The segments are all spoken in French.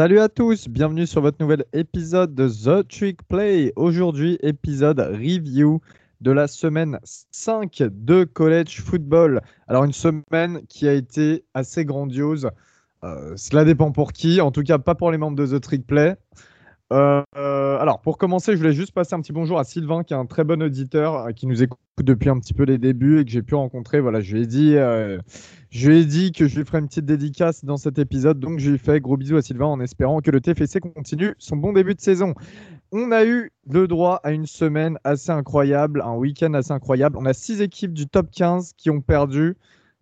Salut à tous, bienvenue sur votre nouvel épisode de The Trick Play. Aujourd'hui, épisode review de la semaine 5 de College Football. Alors une semaine qui a été assez grandiose. Euh, cela dépend pour qui, en tout cas pas pour les membres de The Trick Play. Euh, alors, pour commencer, je voulais juste passer un petit bonjour à Sylvain, qui est un très bon auditeur, euh, qui nous écoute depuis un petit peu les débuts et que j'ai pu rencontrer. Voilà, je lui ai dit, je lui ai dit que je lui ferais une petite dédicace dans cet épisode, donc je lui fais gros bisous à Sylvain en espérant que le TFC continue son bon début de saison. On a eu le droit à une semaine assez incroyable, un week-end assez incroyable. On a six équipes du top 15 qui ont perdu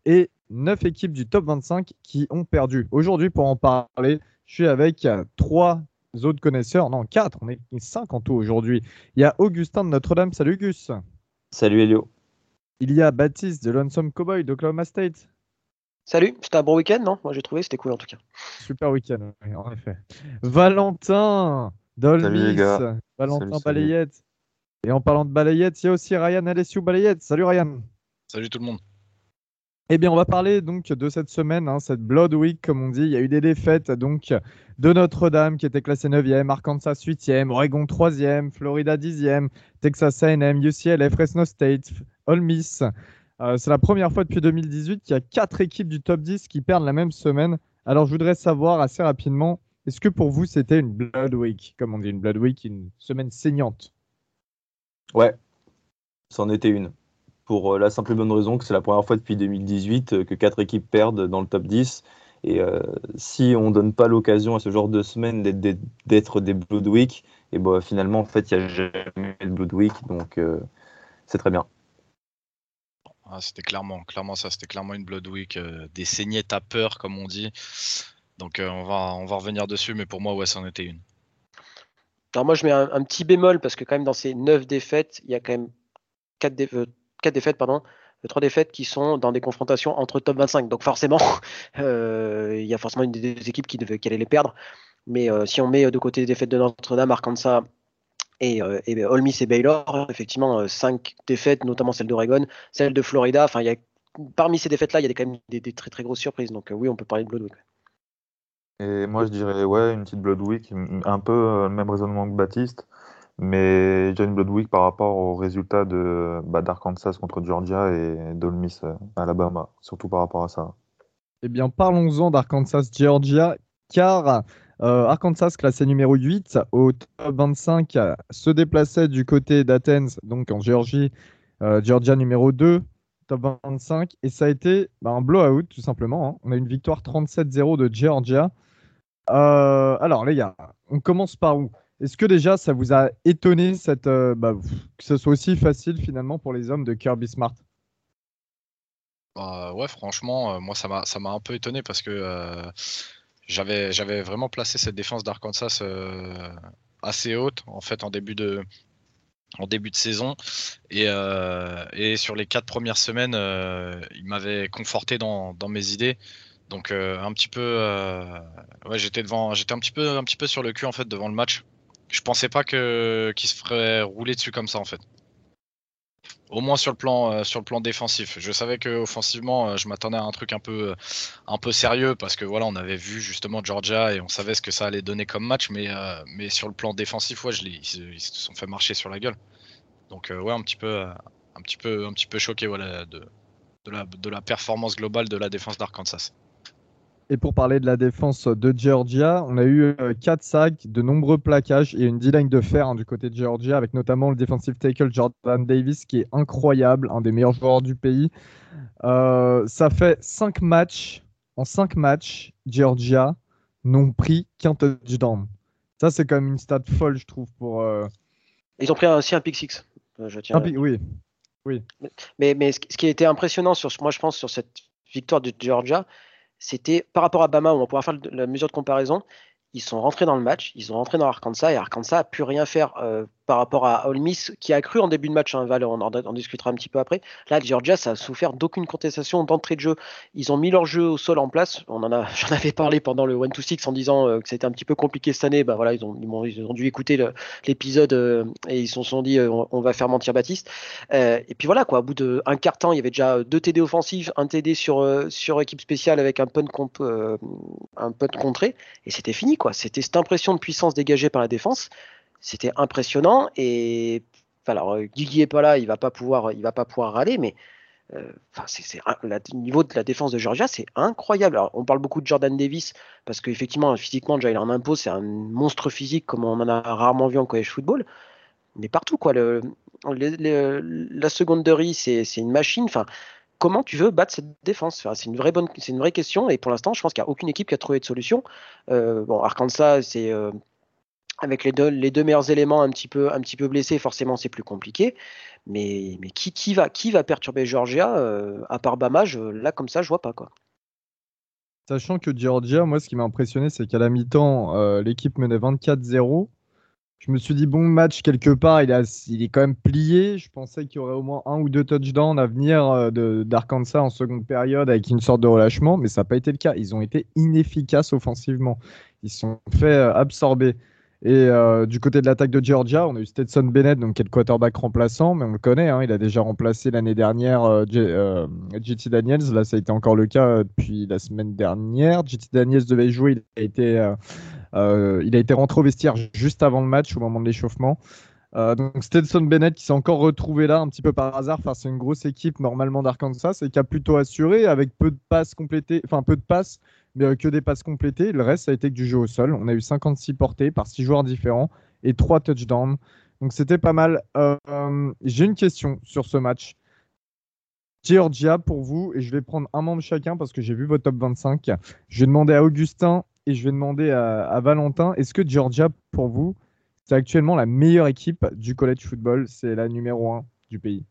et neuf équipes du top 25 qui ont perdu. Aujourd'hui, pour en parler, je suis avec trois autres connaisseurs. Non, quatre. On est cinq en tout aujourd'hui. Il y a Augustin de Notre-Dame. Salut Gus. Salut Elio. Il y a Baptiste de Lonesome Cowboy d'Oklahoma State. Salut, c'était un bon week-end, non? Moi j'ai trouvé, c'était cool en tout cas. Super week-end, en effet. Valentin Dolmis, Valentin Balayette. Et en parlant de Balayette, il y a aussi Ryan Alessio Balayette. Salut Ryan. Salut tout le monde. Eh bien, on va parler donc de cette semaine, hein, cette Blood Week, comme on dit. Il y a eu des défaites donc de Notre-Dame qui était classée 9e, Arkansas 8e, Oregon 3e, Florida 10e, Texas A&M, UCLA, Fresno State, Ole Miss. Euh, c'est la première fois depuis 2018 qu'il y a quatre équipes du top 10 qui perdent la même semaine. Alors, je voudrais savoir assez rapidement, est-ce que pour vous c'était une Blood Week, comme on dit, une Blood Week, une semaine saignante Ouais, c'en était une pour euh, la simple et bonne raison que c'est la première fois depuis 2018 euh, que quatre équipes perdent dans le top 10. Et si on ne donne pas l'occasion à ce genre de semaine d'être des Blood Week, et ben, finalement, en fait, il n'y a jamais de Blood Week, donc c'est très bien. Ah, c'était clairement, ça, c'était clairement une Blood Week, des saignettes à peur, comme on dit. Donc on, va, on va revenir dessus, mais pour moi, ouais, c'en était une. Alors moi, je mets un, petit bémol, parce que quand même, dans ces 9 défaites, il y a quand même 4 défaites quatre défaites, pardon, trois défaites qui sont dans des confrontations entre top 25. Donc forcément, euh, il y a forcément une des équipes qui, devait, qui allait les perdre. Mais euh, si on met de côté les défaites de Notre-Dame, Arkansas et, euh, et Ole Miss et Baylor, effectivement, cinq défaites, notamment celle d'Oregon, celle de Florida. Enfin, il y a, parmi ces défaites-là, il y a quand même des, très très grosses surprises. Donc oui, on peut parler de Blood Week. Et moi, je dirais, ouais, une petite Blood Week, un peu le même raisonnement que Baptiste. Mais John Bloodwick par rapport aux résultats de bah, d'Arkansas contre Georgia et d'Olmis euh, Alabama, surtout par rapport à ça. Eh bien, parlons-en d'Arkansas-Georgia, car euh, Arkansas, classé numéro 8 au top 25, se déplaçait du côté d'Athens, donc en Géorgie. Euh, Georgia numéro 2, top 25. Et ça a été bah, un blowout, tout simplement. Hein. On a une victoire 37-0 de Georgia. alors, les gars, on commence par où? Est-ce que déjà ça vous a étonné euh, bah, que ce soit aussi facile finalement pour les hommes de Kirby Smart? Bah, Ouais, franchement, euh, moi ça m'a, un peu étonné parce que euh, j'avais, j'avais vraiment placé cette défense d'Arkansas assez haute en fait en début de, en début de saison et, et sur les quatre premières semaines, il m'avait conforté dans, dans, mes idées. Donc un petit peu, ouais, j'étais devant, j'étais un petit peu, un petit peu sur le cul en fait devant le match je pensais pas que qu'il se ferait rouler dessus comme ça en fait. Au moins sur le plan euh, sur le plan défensif. Je savais que offensivement, euh, je m'attendais à un truc un peu un peu sérieux parce que voilà, on avait vu justement Georgia et on savait ce que ça allait donner comme match, mais euh, sur le plan défensif, ouais, ils, se sont fait marcher sur la gueule. Donc ouais, un petit peu un petit peu choqué voilà de la performance globale de la défense d'Arkansas. Et pour parler de la défense de Georgia, on a eu 4 euh, sacs, de nombreux plaquages et une D-line de fer hein, du côté de Georgia, avec notamment le defensive tackle Jordan Davis, qui est incroyable, un des meilleurs joueurs du pays. Euh, ça fait 5 matchs. En 5 matchs, Georgia n'ont pris qu'un touchdown. Ça, c'est quand même une stat folle, je trouve. pour. Euh, Ils ont pris aussi un pick six. Je tiens oui. oui. Mais, mais ce qui a été impressionnant, sur, moi, je pense, sur cette victoire de Georgia, c'était par rapport à Bama, où on pourra faire la mesure de comparaison. Ils sont rentrés dans le match, ils sont rentrés dans Arkansas et Arkansas a pu rien faire euh, par rapport à Ole Miss, qui a cru en début de match, hein, Val, on en, discutera un petit peu après. Là, Georgia, ça a souffert d'aucune contestation d'entrée de jeu. Ils ont mis leur jeu au sol en place. On en a, j'en avais parlé pendant le 1 to 6 en disant euh, que c'était un petit peu compliqué cette année. Bah voilà, ils ont, ils ont, dû écouter l'épisode euh, et ils se sont dit euh, on, va faire mentir Baptiste. et puis voilà, quoi. Au bout d'un quart temps, il y avait déjà deux TD offensifs, un TD sur, sur équipe spéciale avec un punt, comp, un punt contré, et c'était fini, quoi. C'était cette impression de puissance dégagée par la défense c'était impressionnant. Et alors, euh, Guigui est pas là, il va pas pouvoir, il va pas pouvoir râler, mais euh, le niveau de la défense de Georgia, c'est incroyable. Alors, on parle beaucoup de Jordan Davis parce qu'effectivement, physiquement, déjà, il en impose, c'est un monstre physique comme on en a rarement vu en college football. Mais partout, quoi. Le, la seconderie, c'est, une machine. Enfin, comment tu veux battre cette défense? C'est une vraie bonne, c'est une vraie question. Et pour l'instant, je pense qu'il n'y a aucune équipe qui a trouvé de solution. Euh, bon, Arkansas, c'est avec les deux, meilleurs éléments un petit peu, blessés, forcément c'est plus compliqué. Mais, qui, va, perturber Georgia euh, à part Bama Là, comme ça, je vois pas. quoi. Sachant que Georgia, moi, ce qui m'a impressionné, c'est qu'à la mi-temps, euh, l'équipe menait 24-0. Je me suis dit, bon match, quelque part, il, il est quand même plié. Je pensais qu'il y aurait au moins un ou deux touchdowns à venir euh, d'Arkansas en seconde période avec une sorte de relâchement, mais ça n'a pas été le cas. Ils ont été inefficaces offensivement. Ils se sont fait absorber. Et euh, du côté de l'attaque de Georgia, on a eu Stetson Bennett, donc qui est le quarterback remplaçant, mais on le connaît, hein, il a déjà remplacé l'année dernière euh, euh JT Daniels. Là, ça a été encore le cas euh, depuis la semaine dernière. JT Daniels devait jouer, il a été, il a été rentré au vestiaire juste avant le match, au moment de l'échauffement. donc Stetson Bennett qui s'est encore retrouvé là un petit peu par hasard face à une grosse équipe normalement d'Arkansas et qui a plutôt assuré avec peu de passes complétées, enfin peu de passes que des passes complétées. Le reste, ça a été que du jeu au sol. On a eu 56 portées par 6 joueurs différents et 3 touchdowns. Donc c'était pas mal. Euh, j'ai une question sur ce match. Georgia pour vous, et je vais prendre un membre chacun parce que j'ai vu votre top 25. Je vais demander à Augustin et je vais demander à, Valentin, est-ce que Georgia pour vous, c'est actuellement la meilleure équipe du college football? C'est la numéro 1 du pays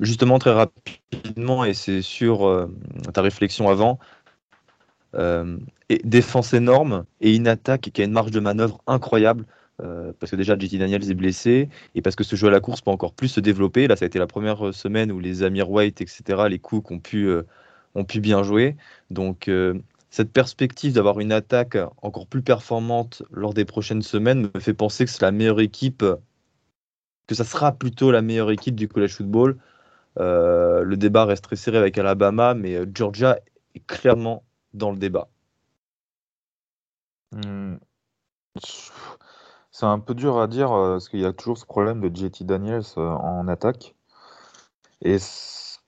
Justement, très rapidement, et c'est sur euh, ta réflexion avant, euh, et défense énorme et une attaque qui a une marge de manœuvre incroyable. Euh, parce que déjà JT Daniels est blessé et parce que ce jeu à la course peut encore plus se développer. Là, ça a été la première semaine où les Amir White, etc., les coups ont pu, euh, ont pu bien jouer. Donc, cette perspective d'avoir une attaque encore plus performante lors des prochaines semaines me fait penser que c'est la meilleure équipe, que ça sera plutôt la meilleure équipe du college football. le débat reste très serré avec Alabama, mais Georgia est clairement dans le débat hmm. C'est un peu dur à dire euh, parce qu'il y a toujours ce problème de JT Daniels euh, en attaque. Et ce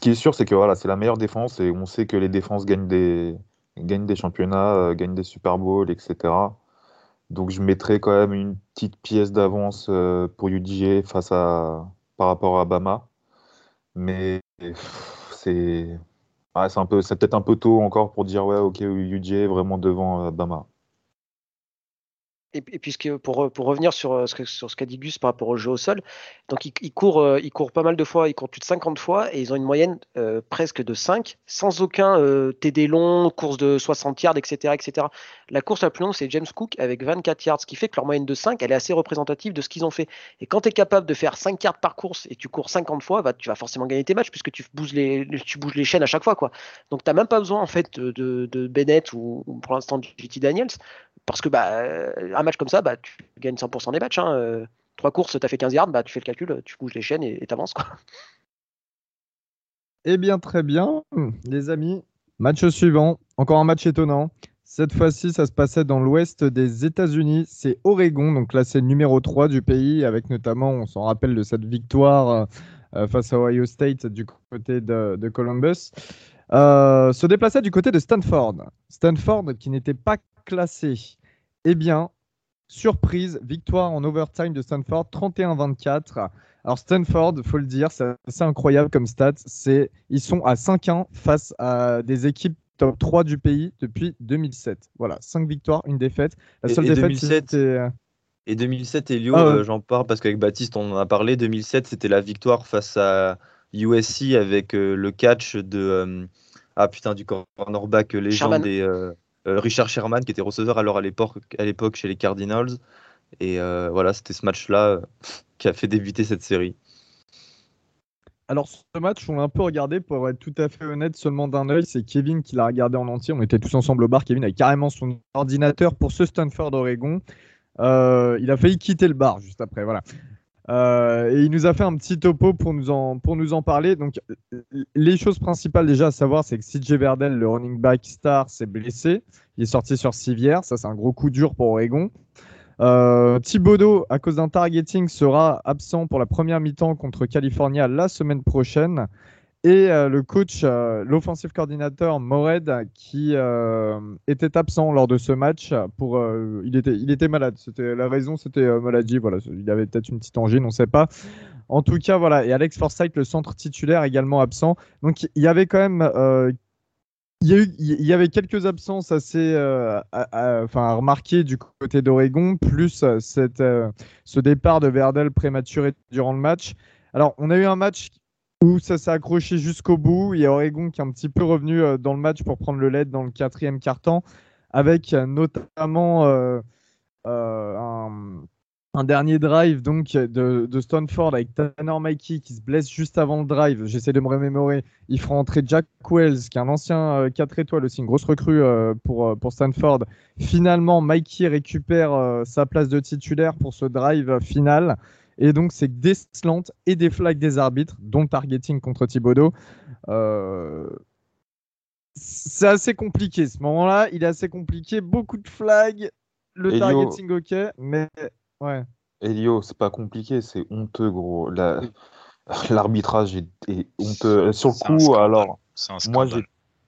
qui est sûr, c'est que voilà, c'est la meilleure défense et on sait que les défenses gagnent des, gagnent des championnats, euh, gagnent des Super Bowls, etc. Donc je mettrais quand même une petite pièce d'avance pour UDG face à par rapport à Bama. Mais c'est c'est peu, peut-être un peu tôt encore pour dire ouais, ok, UJ est vraiment devant euh, Bama. Et, et pour, pour revenir sur, euh, sur ce qu'a dit Gus par rapport au jeu au sol, donc ils, courent, euh, ils courent pas mal de fois, ils courent plus de 50 fois et ils ont une moyenne euh, presque de 5, sans aucun TD long, course de 60 yards, etc., etc. La course la plus longue, c'est James Cook avec 24 yards, ce qui fait que leur moyenne de 5, elle est assez représentative de ce qu'ils ont fait. Et quand tu es capable de faire 5 yards par course et tu cours 50 fois, bah, tu vas forcément gagner tes matchs puisque tu bouges les, tu bouges les chaînes à chaque fois. Quoi. Donc tu n'as même pas besoin en fait de, de Bennett ou, ou pour l'instant de JT Daniels parce que bah, euh, un match comme ça, bah, tu gagnes 100% des matchs. Hein. Euh, trois courses, tu as fait 15 yards, bah, tu fais le calcul, tu bouges les chaînes et tu avances. Quoi. Eh bien, très bien, les amis. Match suivant, encore un match étonnant. Cette fois-ci, ça se passait dans l'ouest des États-Unis. C'est Oregon, donc le numéro 3 du pays, avec notamment, on s'en rappelle de cette victoire euh, face à Ohio State du côté de, Columbus. se déplaçait du côté de Stanford. Stanford qui n'était pas classé Eh bien, surprise, victoire en overtime de Stanford, 31-24. Alors Stanford, faut le dire, c'est assez incroyable comme stat. C'est ils sont à 5-1 face à des équipes top 3 du pays depuis 2007. Voilà, 5 victoires, une défaite. La seule défaite 2007, euh, Et 2007, Elio, ah euh, j'en parle parce qu'avec Baptiste, on en a parlé. 2007, c'était la victoire face à USC avec euh, le catch de ah putain du cornerback légende des euh, Richard Sherman, qui était receveur alors à l'époque chez les Cardinals. Et voilà, c'était ce match-là qui a fait débuter cette série. Alors, ce match, on l'a un peu regardé, pour être tout à fait honnête, seulement d'un œil. C'est Kevin qui l'a regardé en entier. On était tous ensemble au bar. Kevin avait carrément son ordinateur pour ce Stanford Oregon. Euh, il a failli quitter le bar juste après. Voilà. Euh, et il nous a fait un petit topo pour nous en, pour nous en parler. Donc, les choses principales déjà à savoir, c'est que CJ Verdel, le running back star, s'est blessé. Il est sorti sur civière. Ça, c'est un gros coup dur pour Oregon. Euh, Thibodeau, à cause d'un targeting, sera absent pour la première mi-temps contre California la semaine prochaine. Et euh, le coach, euh, l'offensive coordinateur Mored, qui était absent lors de ce match, pour, il, était, il était malade. C'était, la raison, c'était maladie. Voilà, il avait peut-être une petite angine, on ne sait pas. En tout cas, voilà. Et Alex Forsythe, le centre titulaire, également absent. Donc, il y avait quand même il y, avait quelques absences assez euh, à, enfin, remarquer du côté d'Oregon, plus euh, cette, euh, ce départ de Verdel prématuré durant le match. Alors, on a eu un match où ça s'est accroché jusqu'au bout. Il y a Oregon qui est un petit peu revenu dans le match pour prendre le lead dans le quatrième quart-temps, avec notamment un un dernier drive donc de, Stanford avec Tanner Mikey qui se blesse juste avant le drive. J'essaie de me remémorer. Il fera entrer Jack Wells, qui est un ancien 4 euh, étoiles aussi, une grosse recrue euh, pour, euh, pour Stanford. Finalement, Mikey récupère sa place de titulaire pour ce drive final. Et donc, c'est des slants et des flags des arbitres, dont targeting contre Thibodeau. C'est assez compliqué. Ce moment-là, il est assez compliqué. Beaucoup de flags. Le targeting, ok, mais Ouais. Elio, c'est pas compliqué, c'est honteux, gros. L'arbitrage est, honteux. Sur le coup, alors, moi,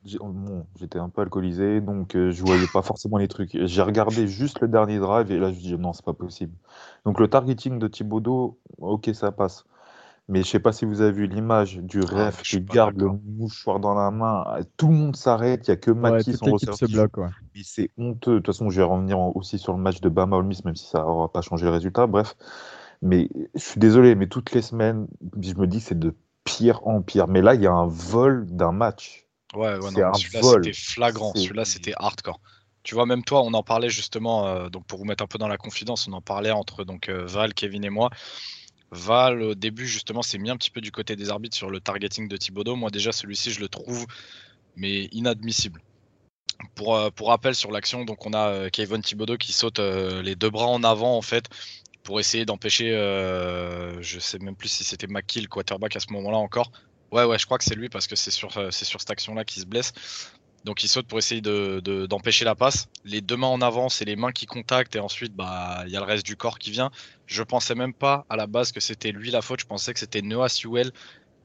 j'étais un peu alcoolisé, donc euh, je voyais pas forcément les trucs. J'ai regardé juste le dernier drive et là, je me dis non, c'est pas possible. Donc, le targeting de Thibaudot, ok, ça passe. Mais je sais pas si vous avez vu l'image du ah, ref qui garde le mouchoir dans la main. Tout le monde s'arrête, il n'y a que Maki son se bloque. C'est honteux. De toute façon, je vais revenir aussi sur le match de Bama Ole même si ça n'aura pas changé le résultat. Bref. Mais je suis désolé, mais toutes les semaines, je me dis c'est de pire en pire. Mais là, il y a un vol d'un match. Ouais, ouais, non, celui-là c'était flagrant. Celui-là c'était hardcore. Tu vois, même toi, on en parlait justement, euh, donc pour vous mettre un peu dans la confidence, on en parlait entre donc euh, Val, Kevin et moi. Val, au début, justement, s'est mis un petit peu du côté des arbitres sur le targeting de Thibodeau. Moi, déjà, celui-ci, je le trouve mais inadmissible. Pour, euh, pour rappel sur l'action, donc on a Kevin Thibodeau qui saute les deux bras en avant en fait pour essayer d'empêcher, je sais même plus si c'était McKill, quarterback à ce moment-là encore. Ouais, ouais, je crois que c'est lui parce que c'est sur, c'est sur cette action-là qu'il se blesse. Donc il saute pour essayer d'empêcher la passe. Les deux mains en avant, c'est les mains qui contactent et ensuite bah il y a le reste du corps qui vient. Je pensais même pas à la base que c'était lui la faute. Je pensais que c'était Noah Sewell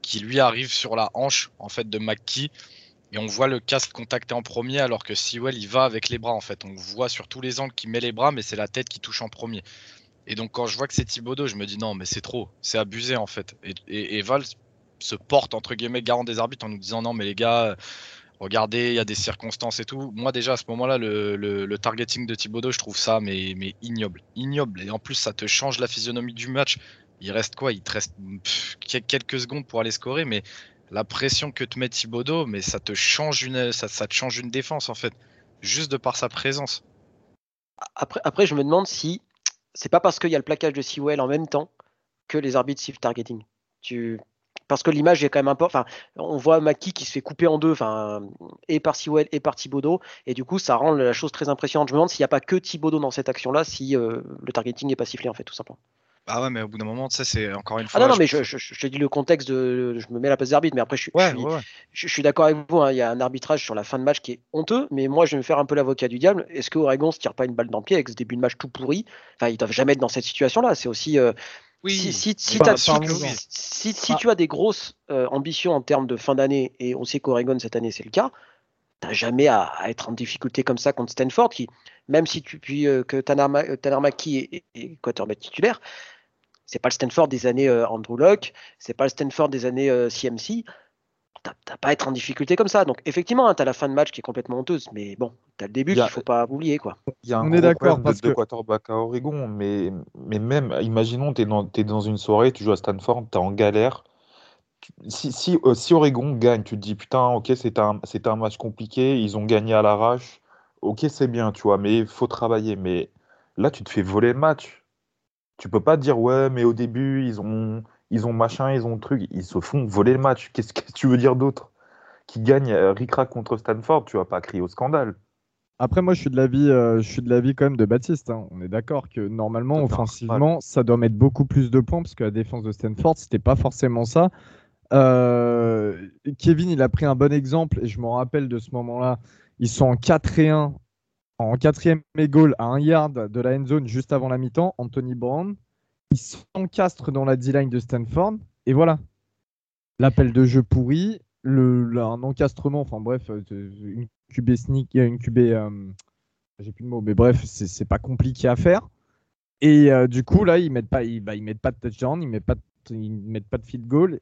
qui lui arrive sur la hanche en fait de McKee et on voit le casque contacter en premier alors que Sewell il va avec les bras en fait. On voit sur tous les angles qu'il met les bras mais c'est la tête qui touche en premier. Et donc quand je vois que c'est Thibodeau, je me dis non mais c'est trop, c'est abusé en fait. Et, et Val se porte entre guillemets garant des arbitres en nous disant non mais les gars regardez, il y a des circonstances et tout. Moi, déjà, à ce moment-là, le, targeting de Thibodeau, je trouve ça mais, ignoble. Ignoble. Et en plus, ça te change la physionomie du match. Il reste quoi? Il te reste quelques secondes pour aller scorer, mais la pression que te met Thibodeau, mais ça te change une, ça, te change une défense, en fait. Juste de par sa présence. Après, après je me demande si c'est pas parce qu'il y a le plaquage de Sewell en même temps que les arbitres suivent targeting. Tu, parce que l'image est quand même important. Enfin, on voit Maki qui se fait couper en deux, enfin, et par Siwell et par Thibodeau, et du coup, ça rend la chose très impressionnante. Je me demande s'il n'y a pas que Thibodeau dans cette action-là, si euh, le targeting n'est pas sifflé, en fait, tout simplement. Ah ouais, mais au bout d'un moment, sais, c'est encore une fois. Ah non, non, mais je, je, te dis le contexte de. Je me mets à la place d'arbitre, mais après, je, suis, je, suis d'accord avec vous. Hein, il y a un arbitrage sur la fin de match qui est honteux, mais moi, je vais me faire un peu l'avocat du diable. Est-ce que Oregon se tire pas une balle dans le pied avec ce début de match tout pourri? Enfin, ils doivent jamais être dans cette situation-là. C'est aussi. Euh, si, si, si, tu as des grosses euh, ambitions en termes de fin d'année, et on sait qu'Oregon cette année c'est le cas, tu n'as jamais à, être en difficulté comme ça contre Stanford, qui, même si tu puis euh, que Tanner, euh, Maki est, quarterback titulaire, c'est pas le Stanford des années Andrew Locke, c'est pas le Stanford des années CMC t'as pas à être en difficulté comme ça. Donc effectivement, hein, tu as la fin de match qui est complètement honteuse, mais bon, tu as le début qu'il faut pas oublier. Quoi. Il y a un On est d'accord parce de, que... quarterback à Oregon, mais, mais même, imaginons, tu es, es, dans une soirée, tu joues à Stanford, tu es en galère. Si, si, euh, si, Oregon gagne, tu te dis putain, ok, c'était un, un match compliqué, ils ont gagné à l'arrache, ok, c'est bien, tu vois, mais il faut travailler. Mais là, tu te fais voler le match. Tu peux pas dire ouais, mais au début ils ont ils ont machin, ils ont truc, ils se font voler le match. Qu'est-ce que tu veux dire d'autre? Qui gagne euh, Ricrac contre Stanford, tu vas pas crier au scandale. Après, moi, je suis de l'avis, euh, je suis de l'avis quand même de Baptiste. hein. On est d'accord que normalement, offensivement, ça doit mettre beaucoup plus de points parce que la défense de Stanford, c'était pas forcément ça. Euh, Kevin, il a pris un bon exemple et je me rappelle de ce moment-là. Ils sont en 4 et 1, en quatrième et goal à un yard de la end zone juste avant la mi-temps. Anthony Brown, il s'encastre dans la D-line de Stanford et voilà. L'appel de jeu pourri, un encastrement, enfin bref, euh, une QB sneak, euh, une QB, euh, j'ai plus de mots, mais bref, c'est pas compliqué à faire. Et du coup, là, ils mettent pas, bah, ils mettent pas de touchdown, ils mettent pas, ils mettent pas de field goal.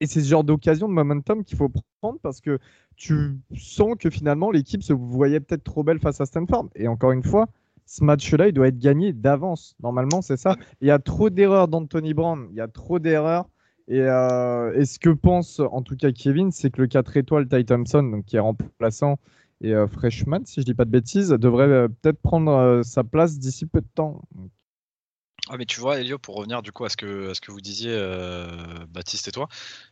Et c'est ce genre d'occasion de momentum qu'il faut prendre parce que tu sens que finalement l'équipe se voyait peut-être trop belle face à Stanford. Et encore une fois, ce match-là, il doit être gagné d'avance. Normalement, c'est ça. Il y a trop d'erreurs d'Anthony Brown. Il y a trop d'erreurs. Et, euh, et ce que pense en tout cas Kevin, c'est que le 4 étoiles Ty Thompson, donc qui est remplaçant et euh, freshman, si je dis pas de bêtises, devrait euh, peut-être prendre sa place d'ici peu de temps. Ah mais tu vois Elio pour revenir du coup à ce que à ce que vous disiez euh, Baptiste et toi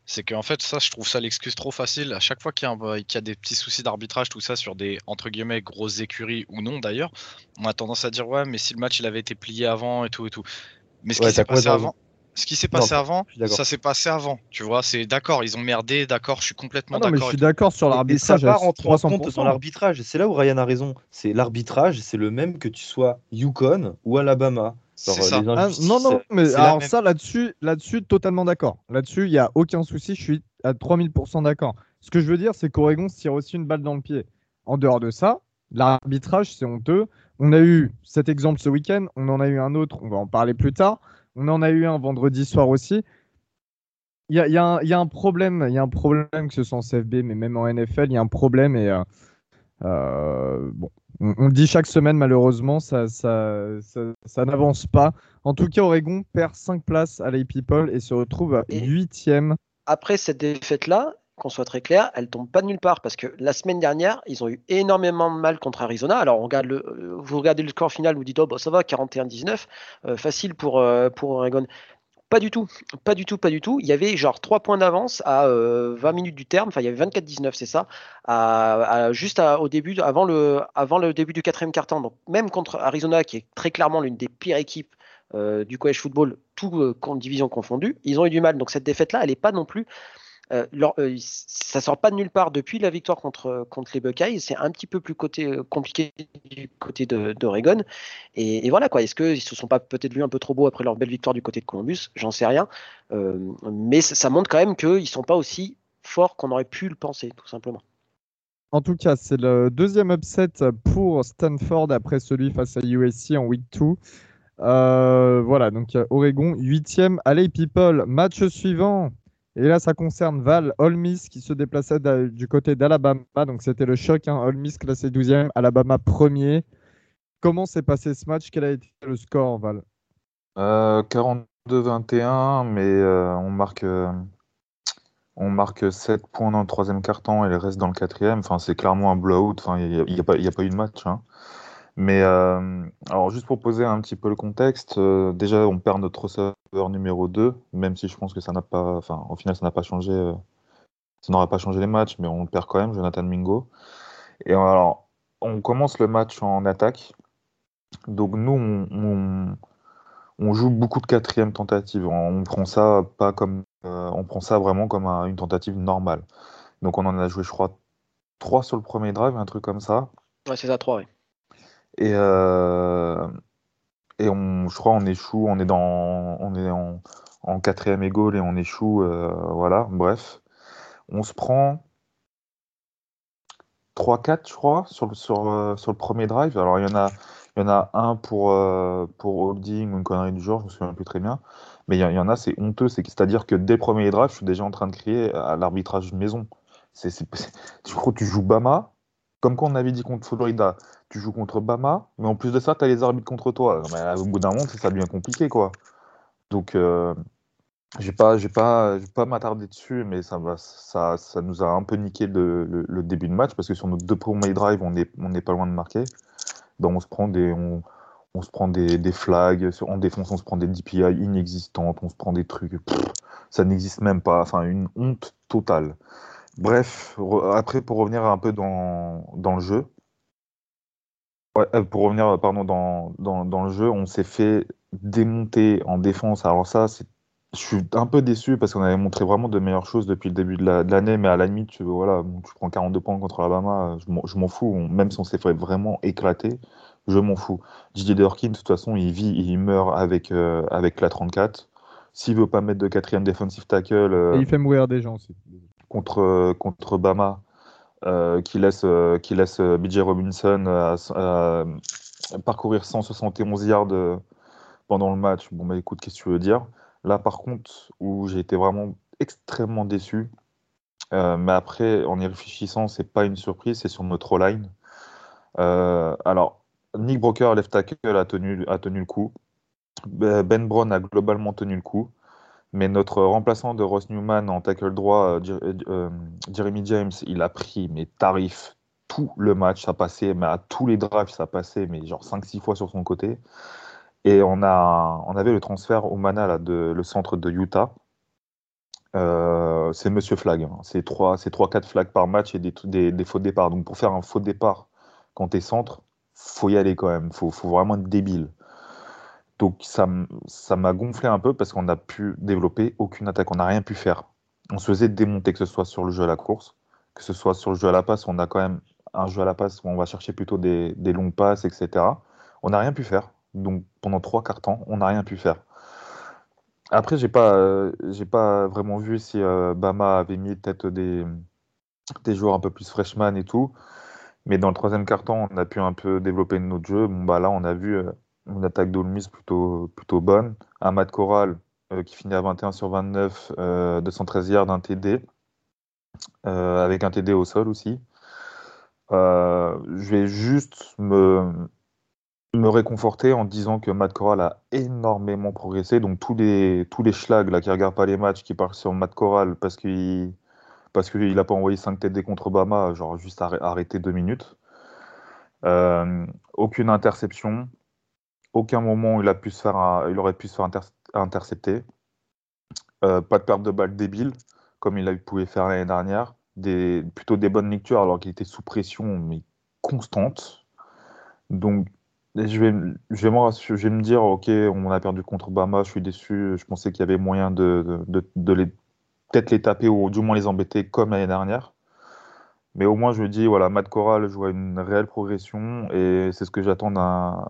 c'est qu'en fait ça je trouve ça l'excuse trop facile à chaque fois qu'il y, a un- qu'il y a des petits soucis d'arbitrage tout ça sur des entre guillemets grosses écuries ou non d'ailleurs on a tendance à dire ouais mais si le match il avait été plié avant et tout et tout mais ce Ouais, qui s'est passé avant ce qui s'est Non, passé avant d'accord. ça s'est passé avant tu vois c'est d'accord ils ont merdé d'accord je suis complètement Ah non, mais je d'accord suis d'accord sur ça l'arbitrage. à part en compte 300%. dans l'arbitrage. C'est là où Ryan a raison. C'est l'arbitrage, c'est le même que tu sois Yukon ou Alabama. Genre, c'est ça les Ah, non, non, mais c'est la alors ça, là-dessus, là-dessus, totalement d'accord. Là-dessus, il n'y a aucun souci, je suis à 3000% d'accord. Ce que je veux dire, c'est qu'Oregon se tire aussi une balle dans le pied. En dehors de ça, l'arbitrage, c'est honteux. On a eu cet exemple ce week-end, on en a eu un autre, on va en parler plus tard. On en a eu un vendredi soir aussi. Il y a, il y a un- il y a un problème, il y a un problème que ce soit en CFB, mais même en NFL, il y a un problème et euh, euh, bon, on, le dit chaque semaine, malheureusement, ça, ça, ça, ça n'avance pas. En tout cas, Oregon perd 5 places à l'AP Poll et se retrouve à Et- 8e. Après cette défaite-là, qu'on soit très clair, elle tombe pas de nulle part parce que la semaine dernière, ils ont eu énormément de mal contre Arizona. Alors, on regarde le, euh, vous regardez le score final, vous dites, oh, bah, ça va, 41-19, euh, facile pour, euh, pour Oregon. Pas du tout, pas du tout, pas du tout. Il y avait genre 3 points d'avance à euh, 20 minutes du terme, enfin il y avait 24-19, c'est ça, juste au début, avant le, début du quatrième quart-temps. Donc même contre Arizona, qui est très clairement l'une des pires équipes euh, du college football, tout euh, division confondu, ils ont eu du mal. Donc cette défaite-là, elle n'est pas non plus euh, leur- ça sort pas de nulle part depuis la victoire contre, contre les Buckeyes. C'est un petit peu plus côté, euh, compliqué du côté d'Oregon. Et, voilà quoi. Est-ce qu'ils se sont pas peut-être vus un peu trop beaux après leur belle victoire du côté de Columbus? J'en sais rien. Euh, mais ça, montre quand même qu'ils sont pas aussi forts qu'on aurait pu le penser, tout simplement. En tout cas, c'est le deuxième upset pour Stanford après celui face à USC en week 2. Euh, voilà, donc Oregon 8e. Allez, people, match suivant. Et là, ça concerne Val, Ole Miss qui se déplaçait du côté d'Alabama. Donc c'était le choc. Hein. Ole Miss classé 12e, Alabama premier. Comment s'est passé ce match? Quel a été le score, Val? Euh, 42-21, mais euh, on marque, euh, on marque 7 points dans le troisième quart-temps et le reste dans le quatrième. Enfin, c'est clairement un blowout. Enfin, il n'y a, a a pas eu de match. hein. Mais euh, alors, juste pour poser un petit peu le contexte, euh, déjà, on perd notre receveur numéro 2, même si je pense que ça n'a pas, enfin, au final, ça n'a pas changé, euh, ça n'aura pas changé les matchs, mais on le perd quand même, Jonathan Mingo. Et alors, on commence le match en attaque. Donc, nous, on, joue beaucoup de quatrième tentatives. On, prend ça pas comme, on prend ça vraiment comme un- une tentative normale. Donc, on en a joué, je crois, 3 sur le premier drive, un truc comme ça. Ouais, c'est ça, 3, oui. Et, euh, et on, je crois on échoue, on est dans, on est en, quatrième goal et on échoue, euh, voilà, bref. On se prend 3-4, je crois, sur le, sur, euh, sur le premier drive. Alors il y en a, il y en a un pour, euh, pour holding ou une connerie du genre, je me souviens plus très bien. Mais il y, en- a, c'est honteux, c'est- c'est-à-dire que dès le premier drive, je suis déjà en train de crier à l'arbitrage maison. C'est, crois que tu joues Bama, comme quand on avait dit contre Florida, tu joues contre Bama, mais en plus de ça, tu as les arbitres contre toi. Mais au bout d'un moment, ça devient compliqué, quoi. Donc, euh, j'ai pas, j'ai pas, je vais pas m'attarder dessus, mais ça, va, ça, ça nous a un peu niqué le, début de match parce que sur nos deux premiers drives, on est, on n'est pas loin de marquer. Ben, on se prend des, on, on se prend des, des flags, en défense, on se prend des DPI inexistantes, on se prend des trucs. ça n'existe même pas. Enfin, une honte totale. Bref, après, pour revenir un peu dans, dans le jeu, euh, pour revenir pardon, dans, dans, dans le jeu, on s'est fait démonter en défense. Alors ça, c'est je suis un peu déçu parce qu'on avait montré vraiment de meilleures choses depuis le début de l'année, mais à la limite, tu, voilà, tu prends 42 points contre Alabama, je m'en fous. même si on s'est fait vraiment éclater, je m'en fous. Didier Dorkin, de toute façon, il vit, il meurt avec, euh, avec la 34. S'il veut pas mettre de quatrième defensive tackle. Euh, il fait mourir des gens aussi. Contre, contre Bama, euh, qui laisse, qui laisse BJ Robinson parcourir 171 yards pendant le match. Bon, bah écoute, qu'est-ce que tu veux dire? Là, par contre, où j'ai été vraiment extrêmement déçu, euh, mais après, en y réfléchissant, c'est pas une surprise, c'est sur notre line. Euh, alors, Nick Broker, left tackle, a tenu, a tenu le coup. Ben Brown a globalement tenu le coup. Mais notre remplaçant de Ross Newman en tackle droit, euh, Jeremy James, il a pris mes tarifs tout le match. Ça passait, mais à tous les drives, ça passait, mais genre 5-6 fois sur son côté. Et on, a, on avait le transfert au Mana, là, de, le centre de Utah. Euh, c'est Monsieur Flag. Hein. C'est 3-4 flags par match et des, faux départs. Donc pour faire un faux départ quand tu es centre, faut y aller quand même. faut, faut vraiment être débile. Donc ça m'a gonflé un peu parce qu'on n'a pu développer aucune attaque. On n'a rien pu faire. On se faisait démonter, que ce soit sur le jeu à la course, que ce soit sur le jeu à la passe. On a quand même un jeu à la passe où on va chercher plutôt des, des longues passes, etc. On n'a rien pu faire. Donc pendant trois quarts temps, on n'a rien pu faire. Après, j'ai pas, euh, pas vraiment vu si euh, Bama avait mis peut-être des, des joueurs un peu plus freshman et tout. Mais dans le troisième temps, on a pu un peu développer notre jeu. Bon, bah là, on a vu euh, une attaque d'Olmis plutôt, plutôt bonne. Un Matt Corral qui finit à 21 sur 29, 213 yards, un TD, avec un TD au sol aussi. je vais juste me, me réconforter en disant que Matt Corral a énormément progressé. Donc tous les tous les schlags là qui regardent pas les matchs, qui parlent sur Matt Corral parce qu'il parce qu'il a pas envoyé 5 têtes contre Obama, genre juste arrêté deux minutes. Euh, aucune interception. Aucun moment il a pu se faire il aurait pu se faire intercepter. Euh, pas de perte de balle débile comme il a pu faire l'année dernière. Plutôt des bonnes lectures alors qu'il était sous pression mais constante. Donc je vais, me, dire, ok, on a perdu contre Bama, je suis déçu. Je pensais qu'il y avait moyen de, peut-être les taper ou du moins les embêter comme l'année dernière. Mais au moins, je me dis, voilà, Matt Corral, je vois une réelle progression et c'est ce que j'attends d'un,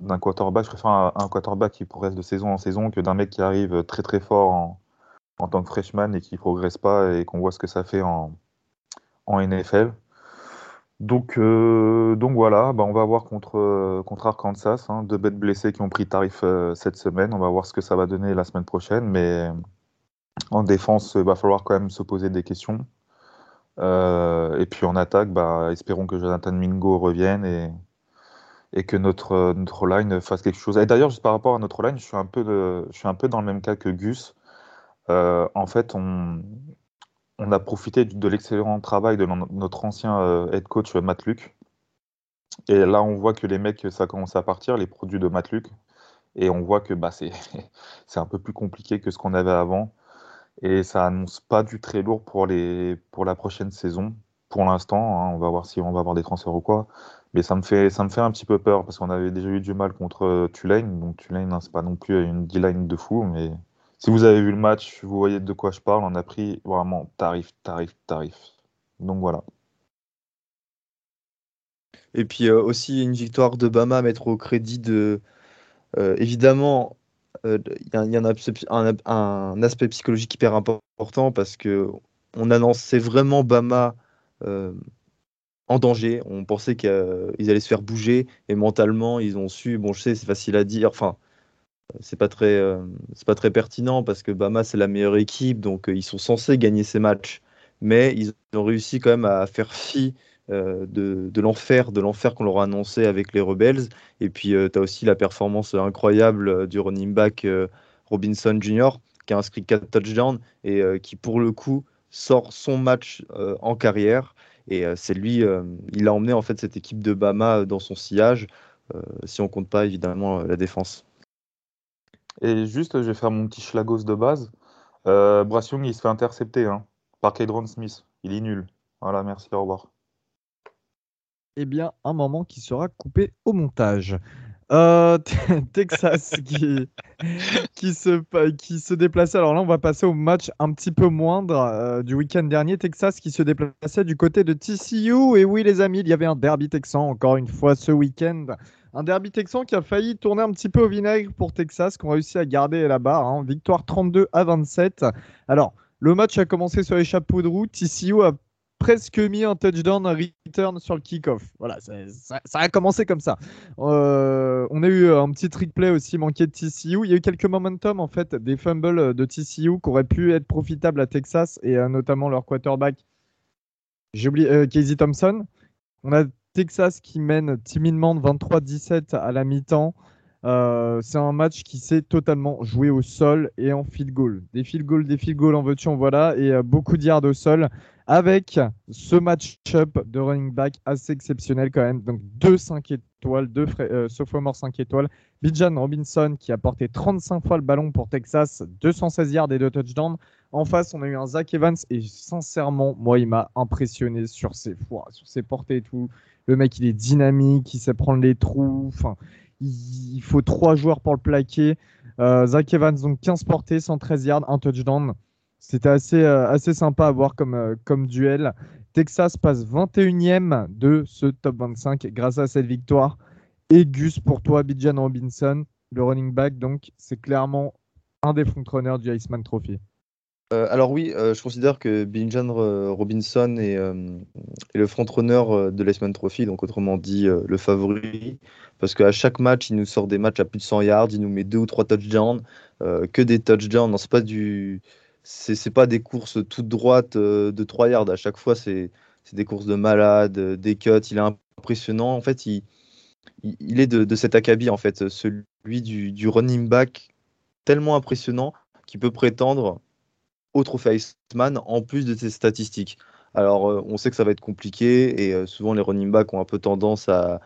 d'un quarterback. Je préfère un, quarterback qui progresse de saison en saison que d'un mec qui arrive très très fort en, en tant que freshman et qui progresse pas et qu'on voit ce que ça fait en, en NFL. Donc, euh, donc voilà, bah on va voir contre, euh, contre Arkansas, hein, deux bêtes blessés qui ont pris tarif euh, cette semaine. On va voir ce que ça va donner la semaine prochaine. Mais en défense, il va falloir quand même se poser des questions. et puis en attaque, bah, espérons que Jonathan Mingo revienne et, et que notre, notre line fasse quelque chose. Et d'ailleurs, juste par rapport à notre line, je suis un peu, je suis un peu dans le même cas que Gus. en fait, on, a profité de l'excellent travail de notre ancien euh, head coach euh, Matt Luke. Et là, on voit que les mecs, ça commence à partir, les produits de Matt Luke. Et on voit que bah, c'est un peu plus compliqué que ce qu'on avait avant. Et ça annonce pas du très lourd pour, les, pour la prochaine saison. Pour l'instant, hein. on va voir si on va avoir des transferts ou quoi. Mais ça me fait, ça me fait un petit peu peur parce qu'on avait déjà eu du mal contre euh, Tulane. Donc Tulane, hein, c'est pas non plus une D-line de fou, mais si vous avez vu le match, vous voyez de quoi je parle. On a pris vraiment tarif, tarif, tarif. Donc voilà. Et puis euh, aussi une victoire de Bama à mettre au crédit de. Euh, évidemment, il y, a, un, aspect psychologique hyper important parce que on annonçait vraiment Bama en danger. On pensait qu'ils allaient se faire bouger et mentalement, ils ont su. Bon, je sais, c'est facile à dire. Enfin, c'est pas très euh, c'est pas très pertinent parce que Bama c'est la meilleure équipe donc euh, ils sont censés gagner ces matchs mais ils ont réussi quand même à faire fi euh, de, l'enfer de l'enfer qu'on leur a annoncé avec les rebels et puis tu as aussi la performance incroyable du running back Robinson Jr qui a inscrit 4 touchdowns et qui pour le coup sort son match en carrière et c'est lui il a emmené en fait cette équipe de Bama dans son sillage si on compte pas évidemment la défense. Et juste, je vais faire mon petit schlagos de base. Euh, Young, il se fait intercepter hein, par Kedron Smith. Il est nul. Voilà, merci, au revoir. Eh bien, un moment qui sera coupé au montage. Euh, Texas qui, qui, se, qui se déplaçait. Alors là, on va passer au match un petit peu moindre euh, du week-end dernier. Texas qui se déplaçait du côté de TCU. Et oui, les amis, il y avait un derby texan encore une fois ce week-end. Un derby texan qui a failli tourner un petit peu au vinaigre pour Texas, qu'on réussi à garder la barre. Hein. Victoire 32 à 27. Alors, le match a commencé sur les chapeaux de roue. TCU a presque mis un touchdown, un return sur le kick-off. Voilà, ça, a commencé comme ça. Euh, on a eu un petit trick play aussi manqué de TCU. Il y a eu quelques momentum, en fait, des fumbles de TCU qui auraient pu être profitables à Texas et notamment leur quarterback. J'ai oublié euh, Casey Thompson. On a Texas qui mène timidement 23-17 à la mi-temps. Euh, c'est un match qui s'est totalement joué au sol et en field goal. Des field goals, des field goals en voiture, voilà, et beaucoup de au sol avec ce match-up de running back assez exceptionnel quand même. Donc deux 5 étoiles, deux euh, sophomore 5 étoiles. Bijan Robinson qui a porté 35 fois le ballon pour Texas, 216 yards et deux touchdowns. En face, on a eu un Zach Evans et sincèrement, moi, il m'a impressionné sur ses fois, sur ses portées et tout. Le mec, il est dynamique, il sait prendre les trous. Enfin, il faut trois joueurs pour le plaquer. Euh, Zach Evans, donc 15 portées, 113 yards, un touchdown. C'était assez, euh, assez sympa à voir comme, euh, comme duel. Texas passe 21e de ce top 25 grâce à cette victoire. Et Gus, pour toi, Bijan Robinson, le running back, donc c'est clairement un des frontrunners du Iceman Trophy. Euh, alors oui, je considère que Bijan Robinson est, euh, est le frontrunner de l'Iceman Trophy, donc autrement dit le favori, parce qu'à chaque match, il nous sort des matchs à plus de 100 yards, il nous met deux ou trois touchdowns, que des touchdowns. Non, c'est pas du, c'est pas des courses toutes droites de 3 yards. À chaque fois, c'est des courses de malade, des cuts. Il est impressionnant. En fait, il, est de, cet acabit, en fait, celui du, running back tellement impressionnant qu'il peut prétendre au trophée Iceman en plus de ses statistiques. Alors, euh, on sait que ça va être compliqué et euh, souvent les running backs ont un peu tendance à,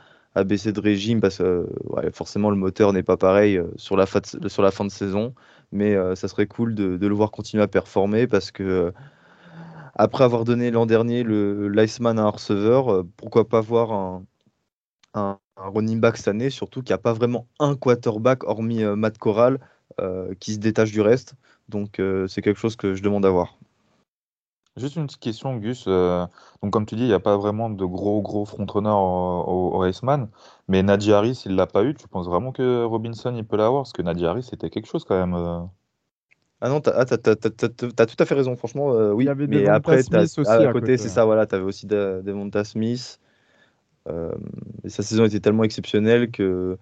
baisser de régime parce que forcément le moteur n'est pas pareil euh, sur la fin de saison. Mais ça serait cool de, le voir continuer à performer parce que après avoir donné l'an dernier le l'Iceman à un receveur, pourquoi pas voir un, un, running back cette année, surtout qu'il n'y a pas vraiment un quarterback hormis Matt Corral qui se détache du reste. Donc euh, c'est quelque chose que je demande à voir. Juste une petite question, Gus. Euh, donc, comme tu dis, il n'y a pas vraiment de gros, gros frontrunners au, au, Iceman. Mais Nadia Harris, il ne l'a pas eu. Tu penses vraiment que Robinson, il peut l'avoir? Parce que Nadia Harris, c'était quelque chose quand même. Euh. Ah non, tu as, tout à fait raison, franchement. oui, il y avait mais après, Smith aussi à, côté, c'est ça, voilà, tu avais aussi Devonta Smith. et sa saison était tellement exceptionnelle que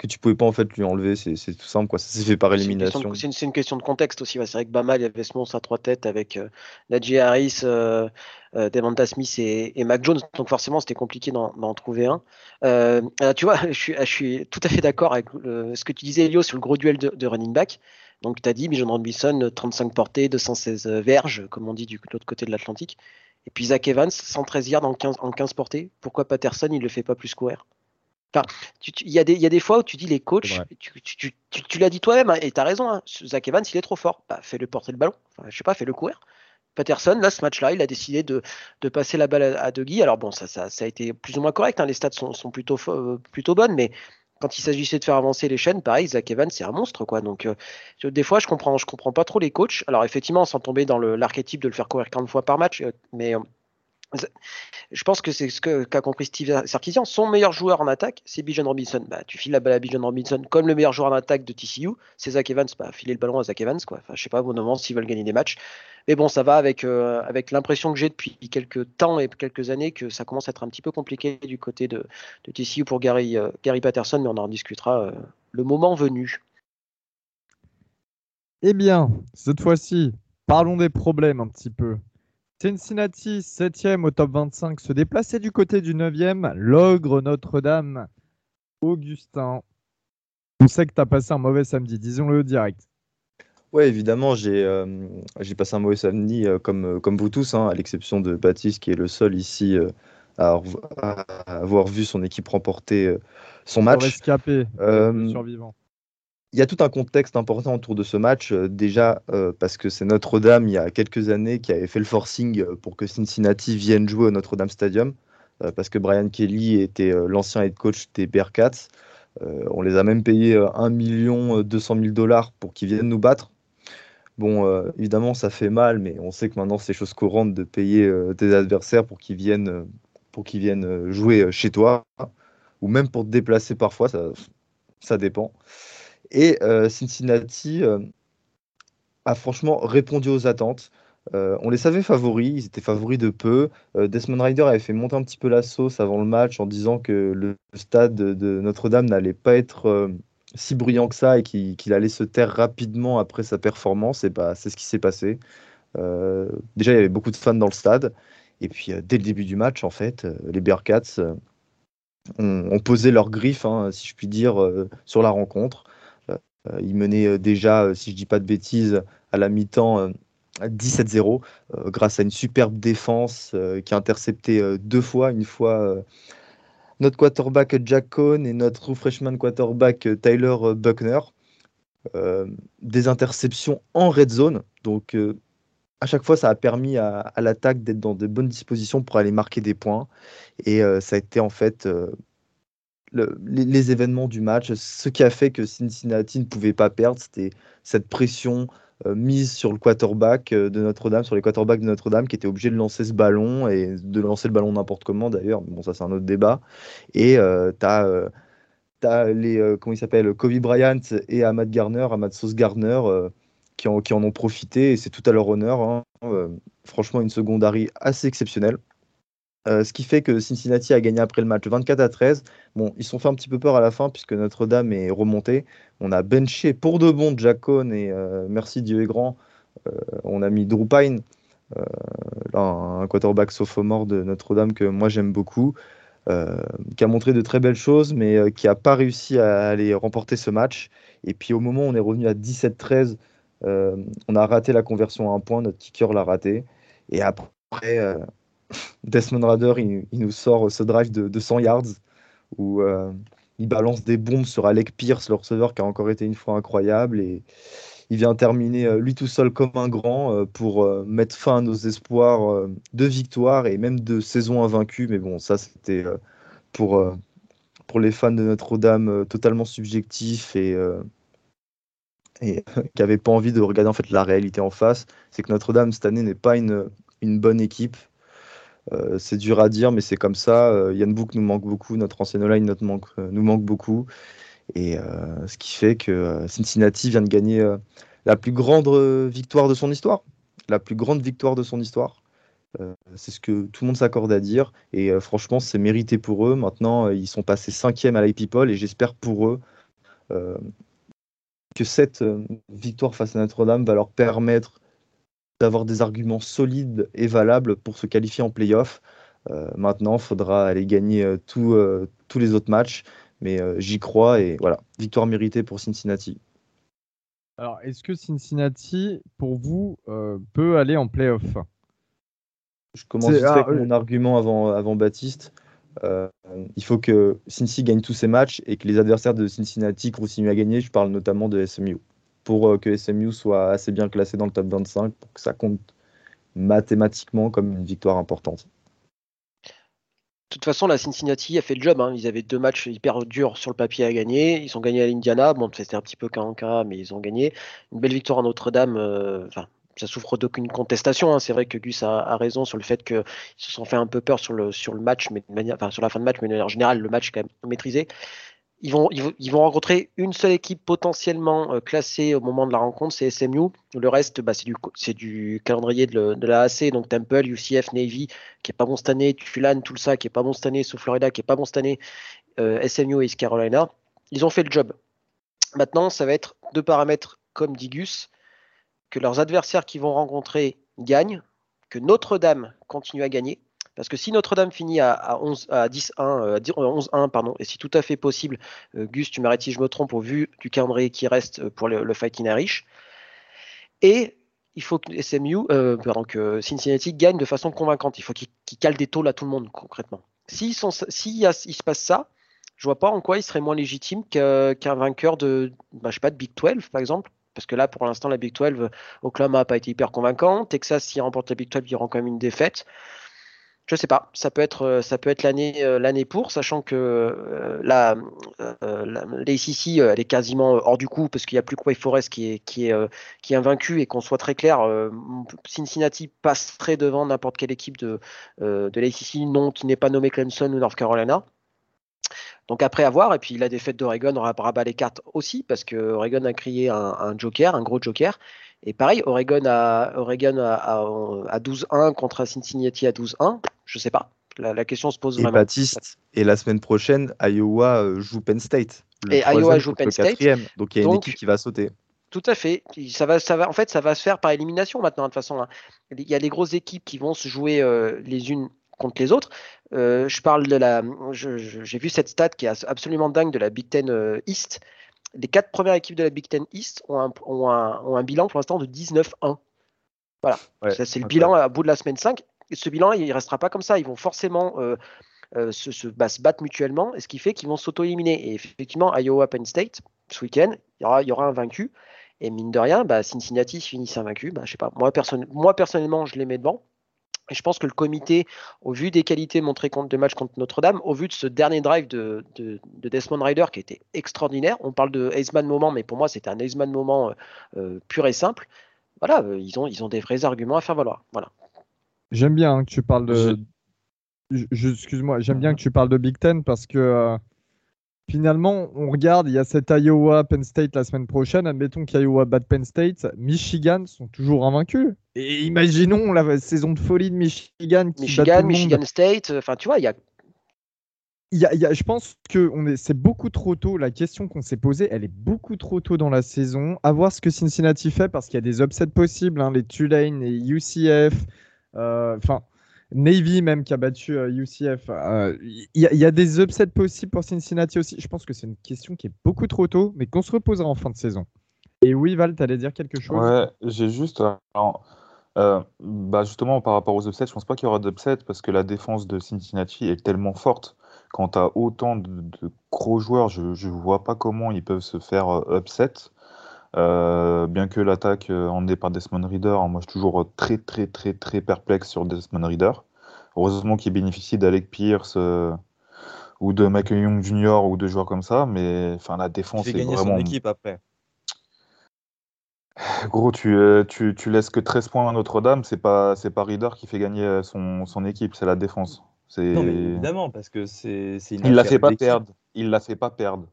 que tu pouvais pas en fait lui enlever, c'est tout simple quoi. Ça s'est fait par élimination. C'est une, une, question de contexte aussi. C'est vrai que Bama il y avait ce monstre à trois têtes avec euh, Najee Harris, euh, euh, Devonta Smith et, et, Mac Jones, donc forcément c'était compliqué d'en trouver un. Euh, tu vois, je suis, je suis, tout à fait d'accord avec ce que tu disais Elio sur le gros duel de, de running back. Donc tu as dit Bijan Robinson 35 portées, 216 verges, comme on dit du l'autre côté de l'Atlantique. Et puis Zach Evans 113 yards en 15, en 15 portées. Pourquoi Patterson il le fait pas plus courir? Il y, a des fois où tu dis les coachs, tu, l'as dit toi-même, hein, et tu as raison, hein, Zach Evans, il est trop fort. Bah, fais-le porter le ballon. Enfin, je sais pas, fais-le courir. Patterson, là, ce match-là, il a décidé de, passer la balle à, à Dougie. Alors bon, ça, ça, a été plus ou moins correct. Hein, les stats sont, plutôt, euh, plutôt bonnes, mais quand il s'agissait de faire avancer les chaînes, pareil, Zach Evans, c'est un monstre, quoi. Donc, euh, des fois, je comprends, je comprends pas trop les coachs. Alors, effectivement, sans tomber dans l'archétype de le faire courir 40 fois par match, euh, mais je pense que c'est ce qu'a compris Steve Sarkisian. Son meilleur joueur en attaque, c'est Bijan Robinson. Bah, tu files la balle à Bijan Robinson comme le meilleur joueur en attaque de TCU, c'est Zach Evans. Bah, filer le ballon à Zach Evans. Quoi. Enfin, je sais pas, au moment s'ils veulent gagner des matchs. Mais bon, ça va avec, euh, avec l'impression que j'ai depuis quelques temps et quelques années que ça commence à être un petit peu compliqué du côté de, TCU pour Gary, euh, Gary Patterson, mais on en discutera euh, le moment venu. Eh bien, cette fois-ci, parlons des problèmes un petit peu. Cincinnati, 7e au top 25, se déplaçait du côté du 9e. L'ogre Notre-Dame, Augustin. On sait que tu as passé un mauvais samedi, disons-le direct. Oui, évidemment, j'ai euh, passé un mauvais samedi euh, comme, euh, comme vous tous, hein, à l'exception de Baptiste qui est le seul ici à, avoir vu son équipe remporter son match. Rescapé, survivant. Il y a tout un contexte important autour de ce match. euh, déjà, euh, parce que c'est Notre-Dame, il y a quelques années, qui avait fait le forcing euh, pour que Cincinnati vienne jouer au Notre-Dame Stadium. parce que Brian Kelly était l'ancien head coach des Bearcats. On les a même payé euh, 1 million 200 000 dollars pour qu'ils viennent nous battre. Bon, évidemment, ça fait mal, mais on sait que maintenant, c'est chose courante de payer tes adversaires pour qu'ils viennent, jouer chez toi, ou même pour te déplacer parfois, ça, ça dépend. Et euh, Cincinnati euh, a franchement répondu aux attentes. Euh, on les savait favoris, ils étaient favoris de peu. Desmond Ryder avait fait monter un petit peu la sauce avant le match en disant que le stade de Notre-Dame n'allait pas être si bruyant que ça et qu'il allait se taire rapidement après sa performance. Et bah, c'est ce qui s'est passé. Déjà, il y avait beaucoup de fans dans le stade. Et puis, dès le début du match, en fait, les Bearcats ont, posé leurs griffes, hein, si je puis dire, sur la rencontre. Euh, ils menaient euh, déjà, euh, si je dis pas de bêtises, à la mi-temps euh, à 17-0, euh, grâce à une superbe défense qui a intercepté deux fois, une fois notre quarterback Jack Cohn et notre freshman quarterback Tyler Buckner. Des interceptions en red zone, donc à chaque fois, ça a permis à, l'attaque d'être dans de bonnes dispositions pour aller marquer des points. Et ça a été en fait le- les, événements du match. Ce qui a fait que Cincinnati ne pouvait pas perdre, c'était cette pression euh, mise sur le quarterback euh, de Notre-Dame, sur les quarterbacks de Notre-Dame, qui étaient obligés de lancer ce ballon et de lancer le ballon n'importe comment d'ailleurs. Bon, ça, c'est un autre débat. Et euh, tu as. T'as les, euh, comment il s'appelle, Kobe Bryant et Ahmad Garner, Ahmad Sauce Garner, euh, qui, en, ont profité, et c'est tout à leur honneur. hein. Euh, franchement, une secondary assez exceptionnelle. Euh, ce qui fait que Cincinnati a gagné après le match 24 à 13. Bon, ils se sont fait un petit peu peur à la fin puisque Notre-Dame est remontée. On a benché pour de bon Jack Cohn et euh, merci Dieu est grand. euh, on a mis Drew un quarterback sophomore de Notre-Dame que moi j'aime beaucoup, qui a montré de très belles choses mais qui n'a pas réussi à aller remporter ce match. Et puis au moment où on est revenu à 17-13, euh, on a raté la conversion à un point, notre kicker l'a raté. Et après, Desmond Rader, il, nous sort ce drive de, de 100 yards où euh, il balance des bombes sur Alec Pierce, le receveur qui a encore été une fois incroyable. Et il vient terminer euh, lui tout seul comme un grand euh, pour euh, mettre fin à nos espoirs euh, de victoire et même de saison invaincue. Mais bon, ça, c'était euh, pour, euh, pour les fans de Notre-Dame euh, totalement subjectif et, euh, et qui n'avaient pas envie de regarder en fait la réalité en face. C'est que Notre-Dame, cette année, n'est pas une, une bonne équipe. Euh, c'est dur à dire, mais c'est comme ça. Euh, Yann Book nous manque beaucoup, notre ancienne line notre manque, euh, nous manque beaucoup. Et euh, ce qui fait que Cincinnati vient de gagner la plus grande victoire de son histoire. La plus grande victoire de son histoire. C'est ce que tout le monde s'accorde à dire. Et franchement, c'est mérité pour eux. Maintenant, ils sont passés cinquième à l'IP-People et j'espère pour eux que cette victoire face à Notre-Dame va leur permettre d'avoir des arguments solides et valables pour se qualifier en playoff. Euh, maintenant, il faudra aller gagner euh, tout, euh, tous les autres matchs, mais j'y crois et voilà, victoire méritée pour Cincinnati. Alors, est-ce que Cincinnati, pour vous, peut aller en playoff? Je commence ah, avec mon argument avant, avant Baptiste. Il faut que Cincy gagne tous ses matchs et que les adversaires de Cincinnati continuent à gagner. Je parle notamment de SMU. Pour euh, que SMU soit assez bien classé dans le top 25, pour que ça compte mathématiquement comme une victoire importante. De toute façon, la Cincinnati a fait le job. hein. Ils avaient deux matchs hyper durs sur le papier à gagner. Ils ont gagné à l'Indiana. Bon, c'était un petit peu cas en cas, mais ils ont gagné. Une belle victoire à Notre-Dame. euh, ça souffre d'aucune contestation. hein. C'est vrai que Gus a, raison sur le fait qu'ils se sont fait un peu peur sur le, sur le match, mais de manière, sur la fin de match, mais en général, le match est quand même maîtrisé. Ils vont, rencontrer une seule équipe potentiellement euh, classée au moment de la rencontre, c'est SMU. Le reste, bah, c'est du, calendrier de, la AC, donc Temple, UCF, Navy, qui est pas bon cette année, Tulane, Tulsa, qui est pas bon cette année, South Florida, qui est pas bon cette année, euh, SMU et East Carolina. Ils ont fait le job. Maintenant, ça va être deux paramètres comme dit Gus, que leurs adversaires qui vont rencontrer gagnent, que Notre-Dame continue à gagner. Parce que si Notre-Dame finit à, à 11, à 10-1, euh, à 10 euh, 11-1, pardon, et si tout à fait possible, euh, Gus, tu m'arrêtes si je me trompe au vu du calendrier qui reste pour le, le Fighting Irish. Et il faut que SMU, euh, Cincinnati gagne de façon convaincante. Il faut qu'ils qu'ils calent des tôles à tout le monde concrètement. S'il se passe ça, je vois pas en quoi il serait moins légitime qu'un vainqueur de, bah, je sais pas, de Big 12 par exemple. Parce que là, pour l'instant, la Big 12, Oklahoma n'a pas été hyper convaincant. Texas, s'il remporte la Big 12, il y aura quand même une défaite. Je sais pas, ça peut être, euh, ça peut être l'année, euh, l'année pour, sachant que euh, la, euh, la, l'ACC, elle est quasiment hors du coup parce qu'il n'y a plus que Wake Forest qui est, qui est, qui est invaincu et qu'on soit très clair, Cincinnati passerait devant n'importe quelle équipe de, de l'ACC, non, qui n'est pas nommé Clemson ou North Carolina. Donc après avoir, et puis la défaite d'Oregon aura rabat les cartes aussi, parce que Oregon a créé un, un joker, un gros joker. Et pareil, Oregon a, Oregon a, a- a 12-1 contre Cincinnati à 12-1. Je sais pas. La, la question se pose Et vraiment. Baptiste, et la semaine prochaine, Iowa euh, joue Penn State. Le Et Iowa joue Penn State. Donc il y a une équipe qui va sauter. Tout à fait. Ça va, ça va, en fait, ça va se faire par élimination maintenant, de toute façon. hein. Il y a des grosses équipes qui vont se jouer euh, les unes contre les autres. Euh, je parle de la. J'ai vu cette stat qui est absolument dingue de la Big Ten East. Les quatre premières équipes de la Big Ten East ont un, ont un, ont un bilan pour l'instant de 19-1. Voilà. Ouais, c'est le bilan à bout de la semaine 5. Et ce bilan, il ne restera pas comme ça. Ils vont forcément euh, euh, se, se- bah, se battre mutuellement, et ce qui fait qu'ils vont s'auto-éliminer. Et effectivement, Iowa Penn State, ce week-end, il y aura, il y aura un vaincu. Et mine de rien, bah, Cincinnati finissent invaincu. Bah, je sais pas. Moi, perso- moi, personnellement, je les mets devant. Et je pense que le comité, au vu des qualités montrées contre de matchs contre Notre-Dame, au vu de ce dernier drive de, de, de Desmond Ryder qui était extraordinaire, on parle de Heisman moment, mais pour moi, c'était un Heisman moment euh, euh, pur et simple. Voilà, euh, ils, ont, ils ont des vrais arguments à faire valoir. Voilà. J'aime bien hein, que tu parles de. Je- je- Excuse-moi, j'aime bien que tu parles de Big Ten parce que euh, finalement, on regarde, il y a cet Iowa Penn State la semaine prochaine. Admettons qu'Iowa bat Penn State. Michigan sont toujours invaincus. Et imaginons la saison de folie de Michigan qui bat tout Michigan, le monde. Michigan State, euh, enfin, tu vois, il y a Il y a- il y a- je pense que est, c'est beaucoup trop tôt. La question qu'on s'est posée, elle est beaucoup trop tôt dans la saison. À voir ce que Cincinnati fait parce qu'il y a des upsets possibles. hein, les Tulane, les UCF, euh, enfin Navy même qui a battu euh, UCF. euh, Il y, a- il y a des upsets possibles pour Cincinnati aussi. Je pense que c'est une question qui est beaucoup trop tôt, mais qu'on se reposera en fin de saison. Et oui, Val, tu allais dire quelque chose? Ouais, j'ai juste. euh, bah justement, par rapport aux upsets, je pense pas qu'il y aura d'upset parce que la défense de Cincinnati est tellement forte. Quand tu as autant de, de gros joueurs, je ne vois pas comment ils peuvent se faire euh, upset. Euh, bien que l'attaque euh, emmenée par Desmond Reader, hein, moi je suis toujours très très très très perplexe sur Desmond Reader. Heureusement qu'il bénéficie d'Alec Pierce euh, ou de Michael Young Jr. ou de joueurs comme ça, mais enfin la Il défense fait est gagner vraiment son équipe après. Gros, tu, euh, tu, tu laisses que 13 points à Notre-Dame, c'est pas, c'est pas Reader qui fait gagner euh, son, son équipe, c'est la défense. Non, mais évidemment, parce que c'est Il la fait pas perdre. Il la fait pas perdre.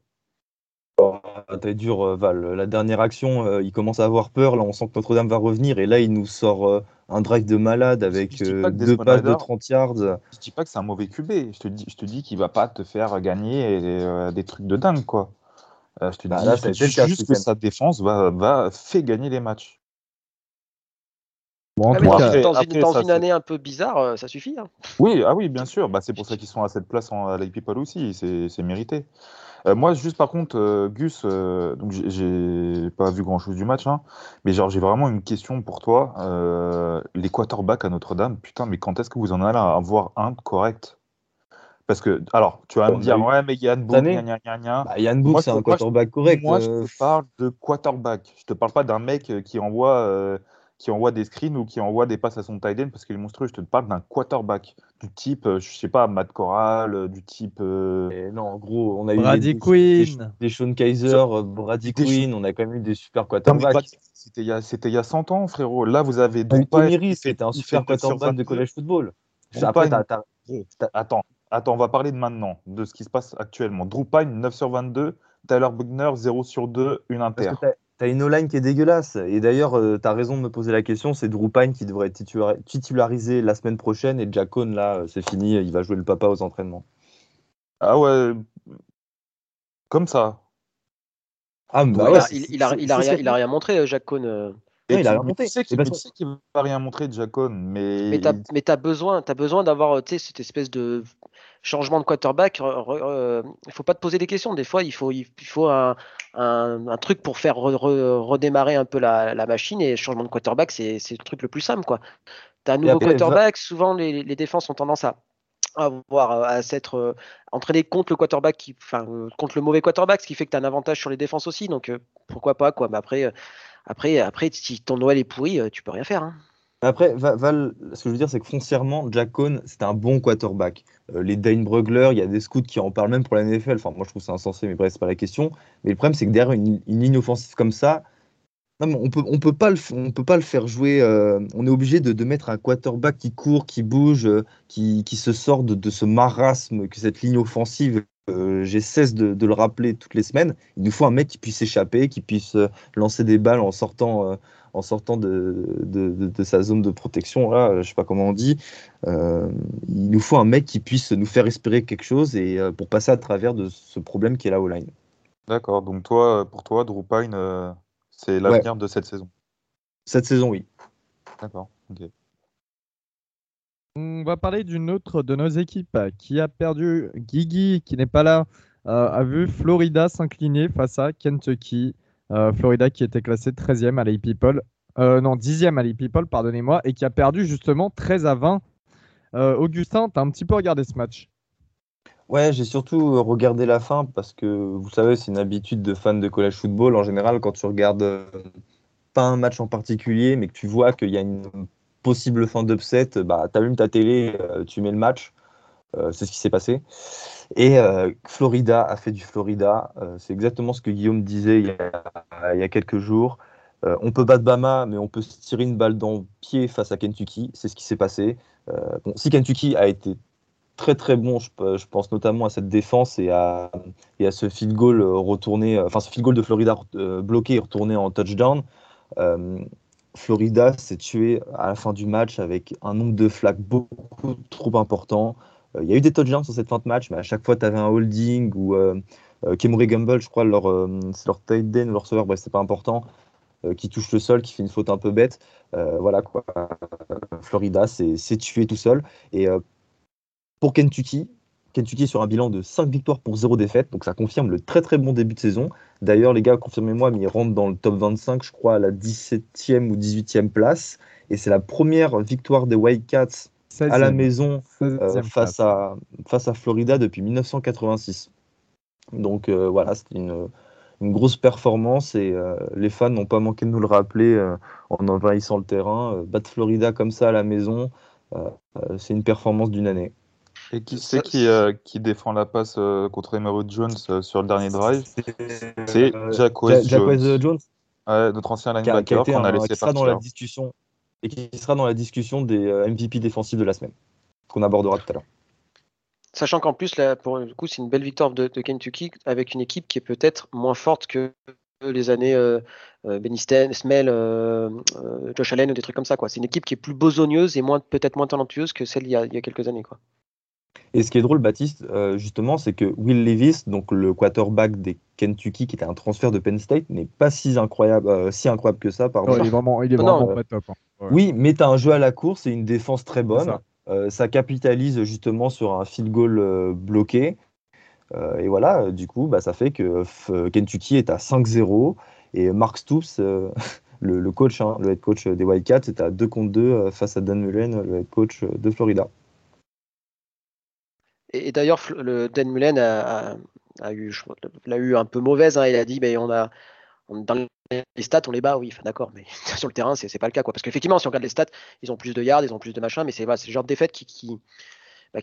T'es dur, euh, Val. La dernière action, euh, il commence à avoir peur. Là, on sent que Notre-Dame va revenir. Et là, il nous sort euh, un drive de malade avec euh, deux passes de Ridder- 30 yards. Je dis pas que c'est un mauvais QB, je te dis, je te dis qu'il va pas te faire gagner des trucs de dingue, quoi. Je te Bah, dis, là, je te juste que sa défense va, va fait gagner les matchs. Bon, en Ouais, tout mais dans, cas, après- dans une, après, dans ça, une c'est- année un peu bizarre, euh, ça suffit. hein. Oui, ah oui, bien sûr. Bah, c'est pour ça qu'ils sont à cette place en, à Lake People aussi. C'est mérité. Euh, moi, juste par contre, euh, Gus, euh, donc j'ai- pas vu grand-chose du match, hein, mais genre j'ai vraiment une question pour toi. Euh, les quarterbacks à Notre-Dame, putain, mais quand est-ce que vous en allez à avoir un correct? Parce que, alors, tu vas me a dire, ouais, mais Yann Book, année. gna, gna, gna, gna. Bah, Yann Book, c'est un quarterback correct. Moi, euh, je te parle de quarterback. Je te parle pas d'un mec qui envoie, euh, qui envoie des screens ou qui envoie des passes à son tight end parce qu'il est monstrueux. Je te parle d'un quarterback du type, euh, je sais pas, Matt Corral, euh, du type. euh, non, en gros, on a eu Brady des, des, Quinn. des Sean Kaiser, Brady Des Quinn. On a quand même eu des super quarterbacks. C'était il, y a- c'était il y a 100 ans, frérot. Là, vous avez fait- c'était un super fait 9 sur quarterback de 22. college football. Après, Attends, attends, on va parler de maintenant, de ce qui se passe actuellement. Drew Pine, 9 sur 22. Tyler Bugner, 0 sur 2, une inter. T'as- une O-line qui est dégueulasse. Et d'ailleurs, tu t'as raison de me poser la question. C'est Drew Pine qui devrait être titula- titularisé la semaine prochaine. Et Jack Cohn, là, euh, c'est fini. Il va jouer le papa aux entraînements. Ah ouais, comme ça. Ah, Ouais, bah il, ouais, il, il a, il a rien, il a rien montré, euh, Jacques Cohn. euh. Et Non, il a tu, monté. sais qu'il qu'il va rien montrer, Jacon, mais, Mais t'as t'as besoin, t'as besoin d'avoir cette espèce de. Changement de quarterback, il ne faut pas te poser des questions. Des fois, il faut, il, faut un, un, truc pour faire redémarrer un peu la, la, machine. Et changement de quarterback, c'est le truc le plus simple. Tu as un nouveau quarterback, souvent les, les, défenses ont tendance à avoir à s'être entraîné contre le quarterback qui, enfin contre le mauvais quarterback, ce qui fait que tu as un avantage sur les défenses aussi. Donc pourquoi pas quoi. Mais après, après, après, si ton Noël est pourri, tu peux rien faire. Hein. Après, Val, ce que je veux dire, c'est que foncièrement, Jack Cohn, c'est un bon quarterback. Euh, les Dane Brugler, il y a des scouts qui en parlent même pour la NFL. Enfin, moi, je trouve ça insensé, mais bref, c'est pas la question. Mais le problème, c'est que derrière une, ligne offensive comme ça, on peut, on peut pas le, on peut pas le faire jouer. Euh, on est obligé de, mettre un quarterback qui court, qui bouge, euh, qui, qui, se sort de, de, ce marasme que cette ligne offensive. J'ai cesse de, de, le rappeler toutes les semaines. Il nous faut un mec qui puisse s'échapper, qui puisse lancer des balles en sortant en sortant de, de, sa zone de protection, là, je sais pas comment on dit. Euh, il nous faut un mec qui puisse nous faire espérer quelque chose et euh, pour passer à travers de ce problème qui est là au line. D'accord, donc toi, pour toi, Drew Pine, euh, c'est l'avenir de cette saison? Cette saison, oui. D'accord, ok. On va parler d'une autre de nos équipes qui a perdu Guigui, qui n'est pas là, a vu Florida s'incliner face à Kentucky. Euh, Florida qui était classé 13e à l'A People, euh, non 10e à l'A People, pardonnez-moi, et qui a perdu justement 13 à 20. Euh, Augustin, tu as un petit peu regardé ce match Ouais, j'ai surtout regardé la fin parce que vous savez, c'est une habitude de fan de college football. En général, quand tu regardes pas un match en particulier, mais que tu vois qu'il y a une possible fin d'upset, bah, tu allumes ta télé, tu mets le match. c'est ce qui s'est passé. Et euh, Florida a fait du Florida. Euh, c'est exactement ce que Guillaume disait il y a, quelques jours. Euh, on peut battre Bama, mais on peut se tirer une balle dans le pied face à Kentucky. C'est ce qui s'est passé. Bon, si Kentucky a été très très bon, je, pense notamment à cette défense et à, et à ce field goal retourné, enfin ce field goal de Florida bloqué et retourné en touchdown. Florida s'est tué à la fin du match avec un nombre de flags beaucoup trop important. Euh, il y a eu des touchdowns sur cette fin de match, mais à chaque fois, tu avais un holding ou euh, euh, Kemore Gamble, je crois, leur, c'est leur tight end leur receveur, bref, c'est pas important, qui touche le sol, qui fait une faute un peu bête. voilà quoi. Florida, c'est tué tout seul. Et pour Kentucky, Kentucky sur un bilan de 5 victoires pour 0 défaite, donc ça confirme le très très bon début de saison. D'ailleurs, les gars, confirmez-moi, mais ils rentrent dans le top 25, je crois, à la 17e ou 18e place. Et c'est la première victoire des Wildcats à la maison euh, face, à, face à Florida depuis 1986. Donc euh, voilà, c'était une, une, grosse performance et euh, les fans n'ont pas manqué de nous le rappeler en envahissant le terrain. battre Florida comme ça à la maison, c'est une performance d'une année. Et qui c'est qui, qui, défend la passe contre Emerald Jones sur le dernier drive? C'est Jack Jones. Jones. notre ancien linebacker qu'on a, laissé partir. dans la discussion et qui sera dans la discussion des euh, MVP défensifs de la semaine, qu'on abordera tout à l'heure. Sachant qu'en plus, là, pour le coup, c'est une belle victoire de, Kentucky avec une équipe qui est peut-être moins forte que les années euh, euh Benny Smell, euh, Josh Allen ou des trucs comme ça. C'est une équipe qui est plus besogneuse et moins, peut-être moins talentueuse que celle il y a, il y a quelques années. Quoi. Et ce qui est drôle, Baptiste, justement, c'est que Will Levis, donc le quarterback des Kentucky, qui était un transfert de Penn State, n'est pas si incroyable, si incroyable que ça. Pardon. il est vraiment, il est vraiment pas top. Hein. Oui, mais tu as un jeu à la course et une défense très bonne. Euh, ça. capitalise justement sur un field goal euh, bloqué. Euh, et voilà, du coup, bah, ça fait que Kentucky est à 5-0 et Mark Stoops, le, coach, hein, le head coach des Wildcats, est à 2 contre 2 face à Dan Mullen, le head coach de Florida. Et, d'ailleurs, Dan Mullen a, eu, l'a eu un peu mauvaise. Hein. il a dit, ben, on a, dans les stats, on les bat, oui, d'accord, mais sur le terrain, c'est pas le cas. Quoi. Parce qu'effectivement, si on regarde les stats, ils ont plus de yards, ils ont plus de machin, mais c'est le genre de défaite bah,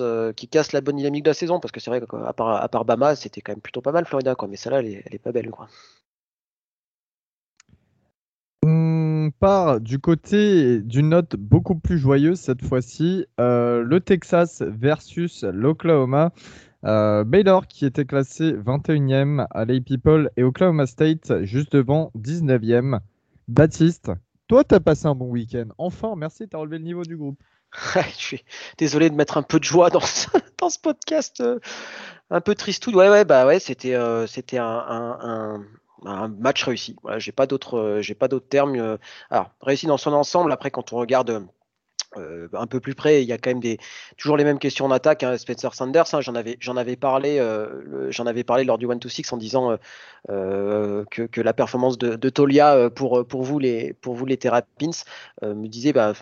euh, qui casse la bonne dynamique de la saison. Parce que c'est vrai qu'à part, à Bama, c'était quand même plutôt pas mal, Florida, quoi, mais celle-là, elle, elle, est pas belle. Quoi. On part du côté d'une note beaucoup plus joyeuse cette fois-ci. Euh, le Texas versus l'Oklahoma. Euh, Baylor qui était classé 21e à l'A People et Oklahoma State juste devant 19e. Baptiste, toi tu as passé un bon week-end. Enfin, merci, tu as relevé le niveau du groupe. je suis désolé de mettre un peu de joie dans ce, podcast euh, un peu tristou. Ouais, ouais, bah ouais, c'était euh, un, match réussi. j'ai pas d'autres j'ai pas d'autres termes. alors réussi dans son ensemble. Après, quand on regarde euh, un peu plus près, il y a quand même des, toujours les mêmes questions en attaque. Hein, Spencer Sanders, hein, j'en avais, j'en avais parlé, euh, j'en avais parlé lors du 1 to 6 en disant euh, que, la performance de, Tolia pour, vous les, pour me disait bah,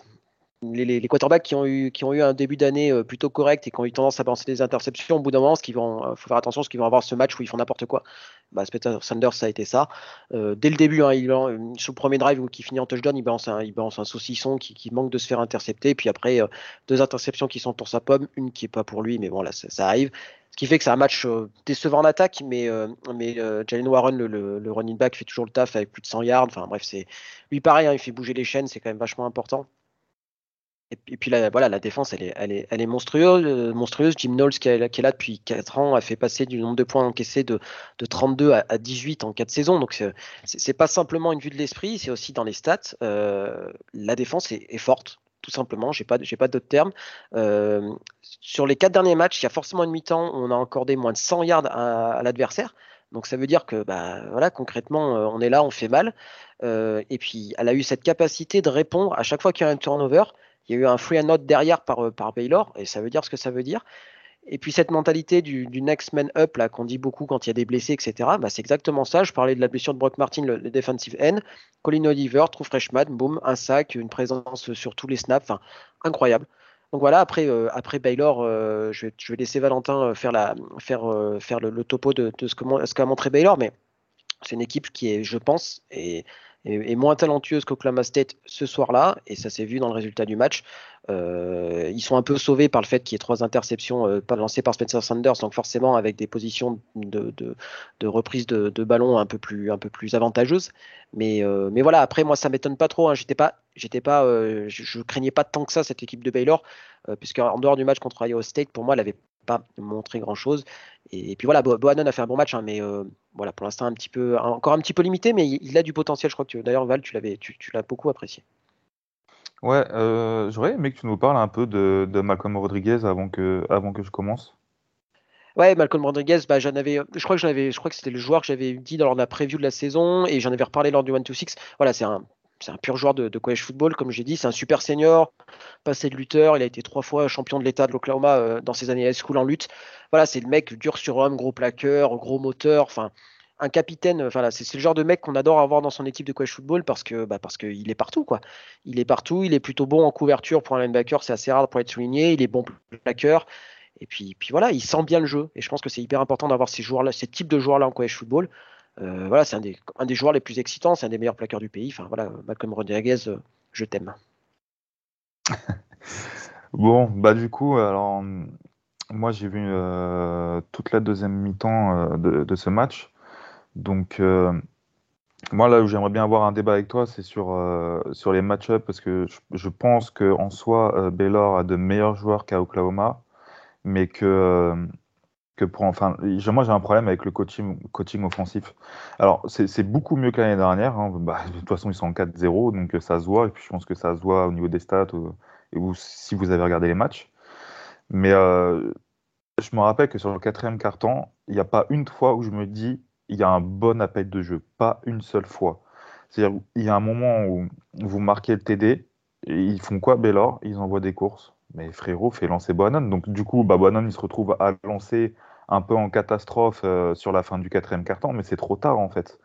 les, quarterbacks qui ont, eu, un début d'année euh, plutôt correct et qui ont eu tendance à balancer des interceptions, au bout d'un moment, il euh, faut faire attention parce qu'ils vont avoir ce match où ils font n'importe quoi. Bah, Spencer Sanders, ça a été ça. Euh, dès le début, hein, sur le premier drive qui finit en touchdown, il balance un, un saucisson qui, manque de se faire intercepter. Puis après, deux interceptions qui sont pour sa pomme, une qui n'est pas pour lui, mais bon, là, ça, arrive. Ce qui fait que c'est un match décevant en attaque, mais, Jalen Warren, le, le, running back, fait toujours le taf avec plus de 100 yards. Enfin bref, c'est lui pareil, hein, il fait bouger les chaînes, c'est quand même vachement important. Et puis, là, voilà, la défense, elle est, elle est, elle est monstrueuse, euh, monstrueuse. Jim Knowles, qui est, là depuis 4 ans, a fait passer du nombre de points encaissés de, de 32 à, 18 en 4 saisons. Donc, c'est pas simplement une vue de l'esprit, c'est aussi dans les stats. Euh, la défense est, forte, tout simplement. J'ai pas, pas d'autres termes. Euh, sur les 4 derniers matchs, il y a forcément une mi-temps où on a accordé moins de 100 yards à, à l'adversaire. Donc, ça veut dire que, bah, voilà, concrètement, on est là, on fait mal. et puis, elle a eu cette capacité de répondre à chaque fois qu'il y a un turnover il y a eu un free and out derrière par, euh, par Baylor, et ça veut dire ce que ça veut dire. Et puis cette mentalité du, next man up, là, qu'on dit beaucoup quand il y a des blessés, etc., bah, c'est exactement ça. Je parlais de la blessure de Brock Martin, le, defensive end. Colin Oliver, true freshman, boom, un sac, une présence sur tous les snaps, incroyable. Donc voilà, après, euh, après Baylor, euh, je, vais, laisser Valentin faire, la, faire, faire le, topo de, de ce qu'a montré Baylor, mais c'est une équipe qui est, je pense, et est, moins talentueuse qu'Oklahoma State ce soir-là, et ça s'est vu dans le résultat du match. Euh, ils sont un peu sauvés par le fait qu'il y ait trois interceptions euh, lancées par Spencer Sanders, donc forcément avec des positions de, reprise de, ballon un peu plus, avantageuses. Mais, euh, mais voilà, après moi ça m'étonne pas trop. Hein. J'étais pas, j'étais pas, je, je, craignais pas tant que ça cette équipe de Baylor, puisque en dehors du match contre Iowa State, pour moi, elle avait pas montré grand chose. Et, puis voilà, Bohannon a fait un bon match, hein, mais euh, voilà, pour l'instant un petit peu, encore un petit peu limité, mais il, a du potentiel. Je crois que d'ailleurs Val, tu l'avais, tu, l'as beaucoup apprécié. Ouais, euh, j'aurais aimé que tu nous parles un peu de, Malcolm Rodriguez avant que, avant que je commence. Ouais, Malcolm Rodriguez, bah, j'en avais, je crois que j'en avais, je crois que c'était le joueur que j'avais dit lors de la preview de la saison et j'en avais reparlé lors du 1-2-6. Voilà, c'est un, c'est un pur joueur de, college football, comme j'ai dit. C'est un super senior, passé de lutteur. Il a été trois fois champion de l'État de l'Oklahoma euh, dans ses années high school en lutte. Voilà, c'est le mec dur sur homme, gros plaqueur, gros moteur. Enfin, un capitaine. Enfin, c'est, le genre de mec qu'on adore avoir dans son équipe de college football parce que bah, parce qu'il est partout, quoi. Il est partout. Il est plutôt bon en couverture pour un linebacker. C'est assez rare pour être souligné. Il est bon plaqueur. Et puis, puis voilà, il sent bien le jeu. Et je pense que c'est hyper important d'avoir ces joueurs-là, ces types de joueurs-là en college football. Euh, voilà, c'est un des, joueurs les plus excitants, c'est un des meilleurs plaqueurs du pays. Enfin voilà, Malcolm Rodriguez, euh, je t'aime. bon, bah du coup, alors moi j'ai vu euh, toute la deuxième mi-temps de, ce match. Donc moi là où j'aimerais bien avoir un débat avec toi, c'est sur, les match-ups parce que je, je pense qu'en soi, Baylor a de meilleurs joueurs qu'à Oklahoma, mais que que pour enfin moi j'ai un problème avec le coaching coaching offensif. Alors c'est beaucoup mieux que l'année dernière hein. bah, de toute façon ils sont en 4-0 donc euh, ça se voit. Et puis je pense que ça se voit au niveau des stats ou, si vous avez regardé les matchs. Mais euh, je me rappelle que sur le quatrième carton il n'y a pas une fois où je me dis il y a un bon appel de jeu. Pas une seule fois. C'est-à-dire il y a un moment où vous marquez le TD ils font quoi Baylor? Ils envoient des courses. Mais frérot fait lancer Boanon. Donc du coup, bah, il se retrouve à lancer un peu en catastrophe euh, sur la fin du quatrième quart-temps, mais c'est trop tard en fait.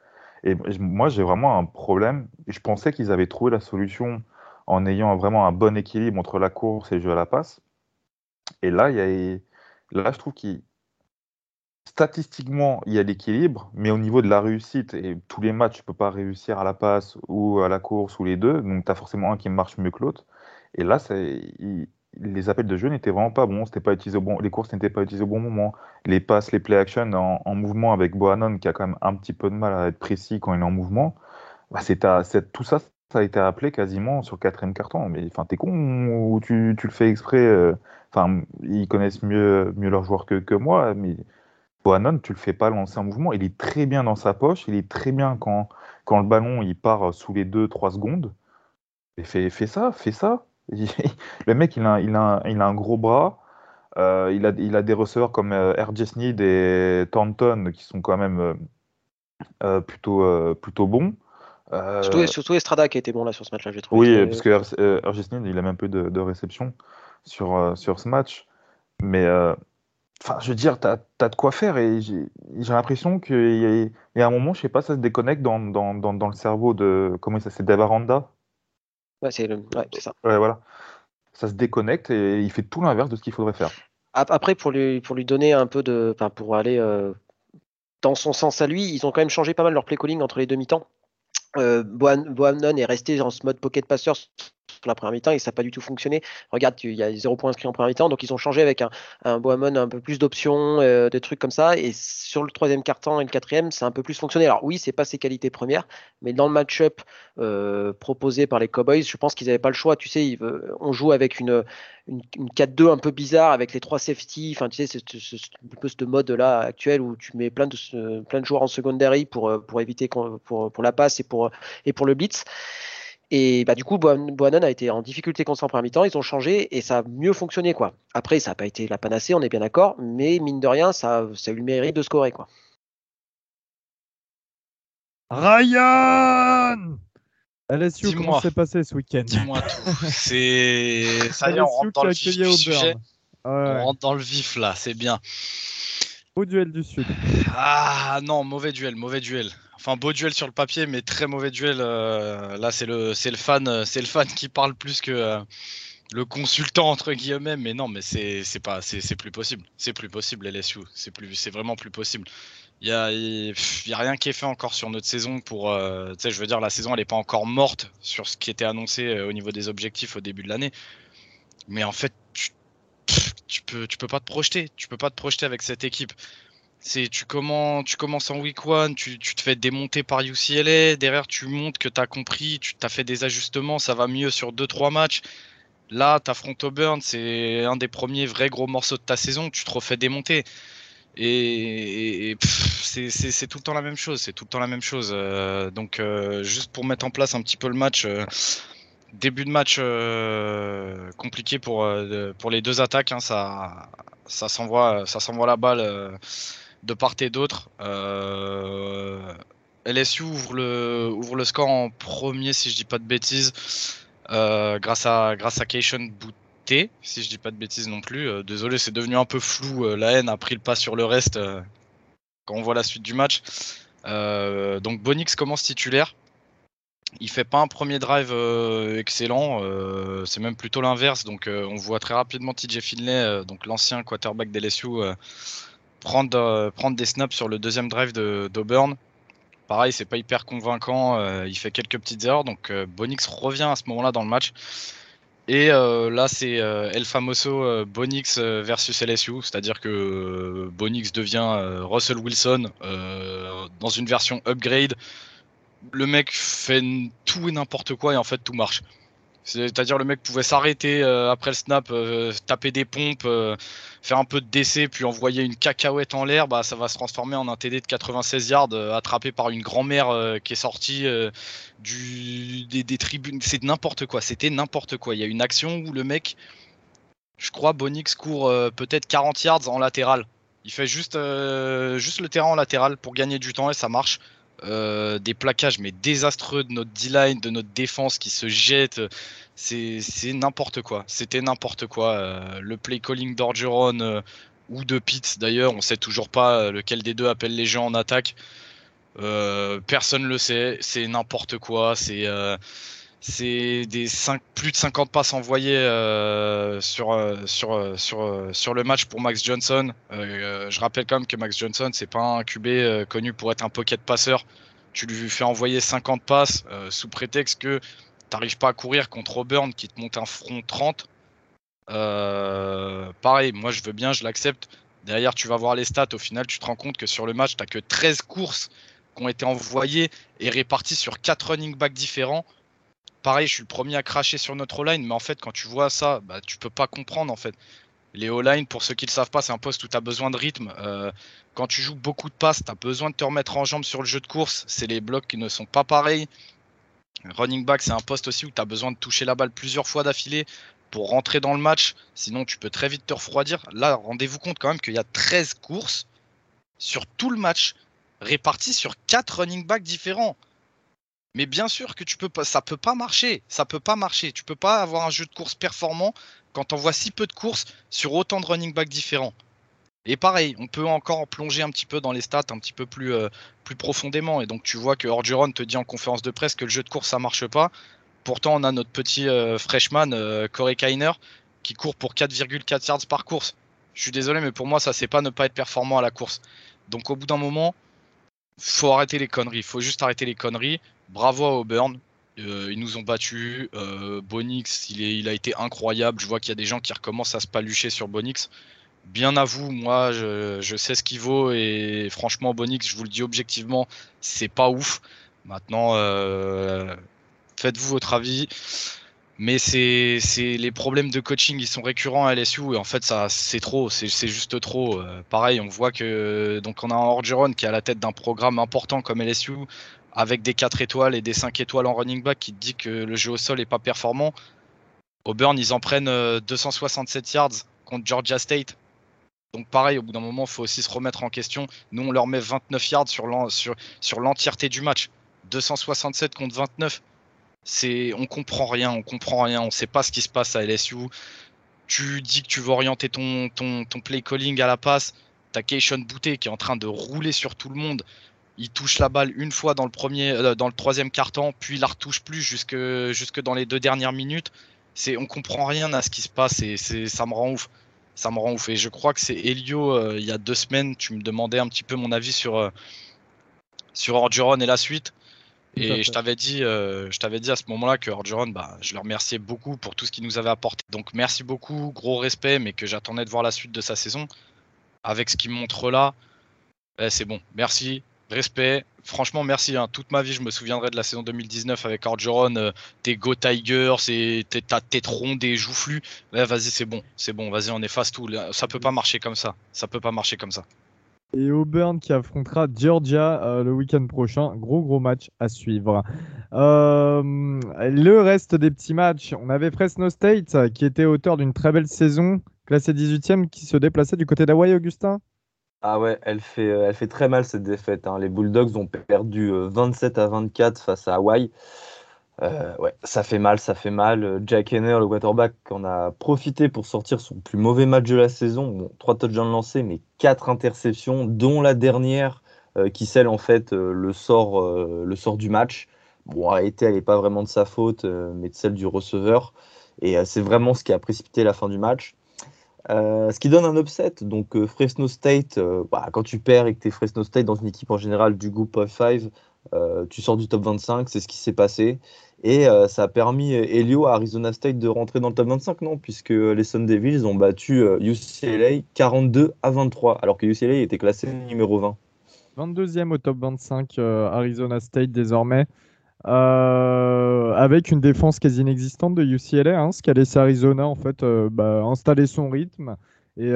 Et moi, j'ai vraiment un problème. Je pensais qu'ils avaient trouvé la solution en ayant vraiment un bon équilibre entre la course et le jeu à la passe. Et là, y a... là je trouve qu'il statistiquement, il y a l'équilibre, mais au niveau de la réussite, et tous les matchs, tu peux pas réussir à la passe ou à la course ou les deux, donc tu as forcément un qui marche mieux que l'autre. Et là, il, les appels de jeu n'étaient vraiment pas bons, pas utilisé au bon, les courses n'étaient pas utilisées au bon moment, les passes, les play action en, mouvement avec Bohannon qui a quand même un petit peu de mal à être précis quand il est en mouvement, bah c'est tout ça, ça a été appelé quasiment sur quatrième carton. Mais enfin, t'es con ou tu, tu, le fais exprès euh, Enfin, ils connaissent mieux, mieux leurs joueurs que, que moi, mais Bohannon, tu le fais pas lancer en mouvement. Il est très bien dans sa poche, il est très bien quand, quand le ballon il part sous les 2-3 secondes. Fais, fais ça, fais ça. le mec, il a, il, a, il a un gros bras. Euh, il, a, il a des receveurs comme euh, RJ Sneed et Thornton qui sont quand même euh, plutôt, plutôt bons. Euh, Surtout, surtout Estrada qui a été bon là sur ce match-là, j'ai trouvé. Oui, parce que R- euh, RG Sneed, il a même peu de, de réception sur, euh, sur ce match. Mais euh, enfin, je veux dire, tu as, de quoi faire. Et j'ai l'impression qu'il y, a- il y a un moment, je sais pas, ça se déconnecte dans, dans, dans, dans le cerveau de. Comment il s'appelle C'est Dave Aranda Ouais, c'est le- ouais, ça. Ouais, voilà. Ça se déconnecte et il fait tout l'inverse de ce qu'il faudrait faire. Ap- Après, pour lui, pour lui donner un peu de. Enfin, pour aller euh, dans son sens à lui, ils ont quand même changé pas mal leur play calling entre les deux mi-temps. Euh, Bohan- est resté dans ce mode pocket passeur sur la première mi-temps et ça n'a pas du tout fonctionné. Regarde, il y a zéro point inscrit en première mi-temps, donc ils ont changé avec un, un Bohannon un peu plus d'options, euh, des trucs comme ça. Et sur le troisième quart-temps et le quatrième, c'est un peu plus fonctionné. Alors oui, c'est pas ses qualités premières, mais dans le match-up euh, proposé par les Cowboys, je pense qu'ils n'avaient pas le choix. Tu sais, on joue avec une, une, une 4-2 un peu bizarre avec les trois safety. Enfin, tu sais, c'est ce, ce- un peu ce mode-là actuel où tu mets plein de, plein de joueurs en secondary pour, euh, pour éviter pour, pour la passe et pour, et pour le blitz. Et bah, du coup, Bohannon a été en difficulté contre en première mi-temps. Ils ont changé et ça a mieux fonctionné. Quoi. Après, ça n'a pas été la panacée, on est bien d'accord. Mais mine de rien, ça, ça a eu le mérite de scorer. Quoi. Ryan LSU, comment s'est passé ce week-end Dis-moi tout. C'est ça y est, on rentre dans qui a le vif du sujet. Ouais, On rentre dans le vif là, c'est bien. Au duel du Sud. Ah non, mauvais duel, mauvais duel. Enfin beau duel sur le papier, mais très mauvais duel. euh, là, c'est le, c'est le fan, euh, c'est le fan qui parle plus que euh, le consultant entre guillemets. Mais non, mais c'est, c'est pas, c'est, c'est plus possible. C'est plus possible LSU. C'est plus, c'est vraiment plus possible. Il y a, il y a rien qui est fait encore sur notre saison pour, tu sais, je veux dire, la saison elle est pas encore morte sur ce qui était annoncé au niveau des objectifs au début de l'année. Mais en fait, tu, tu peux, tu peux pas te projeter. Tu peux pas te projeter avec cette équipe. C'est tu commences, tu commences en week one, tu, te fais démonter par UCLA, derrière tu montres que tu as compris, tu t'as fait des ajustements, ça va mieux sur 2-3 matchs. Là, t'affrontes Auburn, c'est un des premiers vrais gros morceaux de ta saison, tu te refais démonter. Et, c'est tout le temps la même chose, c'est tout le temps la même chose. Euh, donc euh, juste pour mettre en place un petit peu le match, euh, début de match euh, compliqué pour, euh, pour les deux attaques, hein, ça, ça s'envoie ça s'envoie la balle. euh, de part et d'autre. LSU ouvre le, ouvre le score en premier, si je dis pas de bêtises, grâce à, grâce à Boutte, si je dis pas de bêtises non plus. Désolé, c'est devenu un peu flou. la haine a pris le pas sur le reste quand on voit la suite du match. Donc Bonix commence titulaire. Il fait pas un premier drive euh, excellent, euh, c'est même plutôt l'inverse. Donc euh, on voit très rapidement TJ Finlay, donc l'ancien quarterback d'LSU, prendre, prendre des snaps sur le deuxième drive de- d'Auburn. Pareil, c'est pas hyper convaincant. il fait quelques petites erreurs. Donc Bonix revient à ce moment-là dans le match. Et là, c'est El Famoso Bonix versus LSU. C'est-à-dire que Bonix devient Russell Wilson dans une version upgrade. Le mec fait tout et n'importe quoi et en fait tout marche. C'est-à-dire le mec pouvait s'arrêter euh, après le snap, euh, taper des pompes, euh, faire un peu de décès, puis envoyer une cacahuète en l'air, bah, ça va se transformer en un TD de 96 yards attrapé par une grand-mère qui est sortie des, tribunes. C'est n'importe quoi, c'était n'importe quoi. Il y a une action où le mec, je crois, Bonix court peut-être 40 yards en latéral. Il fait juste, juste le terrain en latéral pour gagner du temps et ça marche. Euh, des plaquages mais désastreux de notre D-line, de notre défense qui se jette. C'est n'importe quoi. C'était n'importe quoi. Euh, le play calling d'Orgeron euh, ou de Pitts d'ailleurs, on sait toujours pas lequel des deux appelle les gens en attaque. Personne le sait. C'est n'importe quoi. C'est c'est des plus de 50 passes envoyées euh, sur, euh, euh, sur, le match pour Max Johnson. Je rappelle quand même que Max Johnson, c'est pas un QB connu pour être un pocket passeur. Tu lui fais envoyer 50 passes sous prétexte que t'arrives pas à courir contre Auburn qui te monte un front 30. Euh, pareil, moi je veux bien, je l'accepte. Derrière, tu vas voir les stats. Au final, tu te rends compte que sur le match, tu que 13 courses qui ont été envoyées et réparties sur 4 running backs différents pareil, je suis le premier à cracher sur notre O-line, mais en fait, quand tu vois ça, bah, tu peux pas comprendre en fait. Les O-line, pour ceux qui ne le savent pas, c'est un poste où tu as besoin de rythme. Euh, quand tu joues beaucoup de passes, tu as besoin de te remettre en jambe sur le jeu de course. C'est les blocs qui ne sont pas pareils. Running back, c'est un poste aussi où tu as besoin de toucher la balle plusieurs fois d'affilée pour rentrer dans le match. Sinon, tu peux très vite te refroidir. Là, rendez-vous compte quand même qu'il y a 13 courses sur tout le match réparties sur 4 running backs différents Mais bien sûr que tu peux pas, ça peut pas marcher. Ça peut pas marcher. Tu peux pas avoir un jeu de course performant quand on voit si peu de courses sur autant de running backs différents. Et pareil, on peut encore plonger un petit peu dans les stats un petit peu plus, euh, plus profondément. Et donc tu vois que Orgeron te dit en conférence de presse que le jeu de course ça marche pas. Pourtant on a notre petit euh, freshman euh, Corey Kainer qui court pour 4,4 yards par course. Je suis désolé, mais pour moi ça c'est pas ne pas être performant à la course. Donc au bout d'un moment, faut arrêter les conneries. Faut juste arrêter les conneries. Bravo à Auburn. Euh, ils nous ont battus. Euh, Bonix, il, a été incroyable. Je vois qu'il y a des gens qui recommencent à se palucher sur Bonix. Bien à vous, moi, je, sais ce qu'il vaut. Et franchement, Bonix, je vous le dis objectivement, c'est pas ouf. Maintenant, euh, faites-vous votre avis. Mais c'est les problèmes de coaching, ils sont récurrents à LSU et en fait ça c'est trop, c'est juste trop. Pareil, on voit que donc on a un Orgeron qui est à la tête d'un programme important comme LSU avec des 4 étoiles et des 5 étoiles en running back qui te dit que le jeu au sol est pas performant. Auburn, ils en prennent 267 euh, yards contre Georgia State. Donc pareil, au bout d'un moment, il faut aussi se remettre en question. Nous, on leur met 29 yards sur l'entièreté du match. 267 contre 29 c'est on comprend rien, on comprend rien, on sait pas ce qui se passe à LSU. Tu dis que tu veux orienter ton, play calling à la passe. T'as Keishon Boutet qui est en train de rouler sur tout le monde. Il touche la balle une fois dans le premier, euh, dans le troisième quart-temps, puis il la retouche plus jusque, jusque dans les deux dernières minutes. C'est, on comprend rien à ce qui se passe et c'est, ça me rend ouf. Ça me rend ouf. Et je crois que c'est Elio, euh, il y a deux semaines, tu me demandais un petit peu mon avis sur, euh, sur Orgeron et la suite. Et je t'avais dit, euh, je t'avais dit à ce moment-là que Orgeron, bah, je le remerciais beaucoup pour tout ce qu'il nous avait apporté. Donc merci beaucoup, gros respect, mais que j'attendais de voir la suite de sa saison. Avec ce qu'il montre là, eh, c'est bon. Merci, respect. Franchement, merci. Hein. Toute ma vie, je me souviendrai de la saison 2019 avec Orgeron. Euh, t'es Go Tigers, t'as tête ronde et joufflu. Eh, vas-y, c'est bon, c'est bon. Vas-y, on efface tout. Ça peut pas marcher comme ça. Ça peut pas marcher comme ça et Auburn qui affrontera Georgia euh, le week-end prochain. Gros gros match à suivre. Euh, le reste des petits matchs, on avait Fresno State qui était auteur d'une très belle saison, classé 18e, qui se déplaçait du côté d'Hawaii, Augustin? Ah ouais, elle fait, euh, elle fait très mal cette défaite. Hein. Les Bulldogs ont perdu 27 à 24 face à Hawaï. Euh, ouais, ça fait mal, ça fait mal. Jack Henner, le quarterback, en a profité pour sortir son plus mauvais match de la saison. Bon, trois touchdowns lancés, mais quatre interceptions, dont la dernière euh, qui scelle en fait euh, le, sort, le sort du match. Bon, en réalité, elle n'est pas vraiment de sa faute, mais de celle du receveur. Et c'est vraiment ce qui a précipité la fin du match. Ce qui donne un upset. Donc, Fresno State, bah, quand tu perds et que tu es Fresno State dans une équipe en général du groupe of 5, euh, tu sors du top 25, c'est ce qui s'est passé. Et euh, ça a permis Elio à Arizona State de rentrer dans le top 25, non? Puisque les Sun Devils ont battu UCLA euh, 42 à 23, alors que UCLA était classé numéro 20. 22e au top 25, Arizona State désormais. Avec une défense quasi inexistante de UCLA, hein, ce qui a laissé Arizona en fait bah, installer son rythme. Et,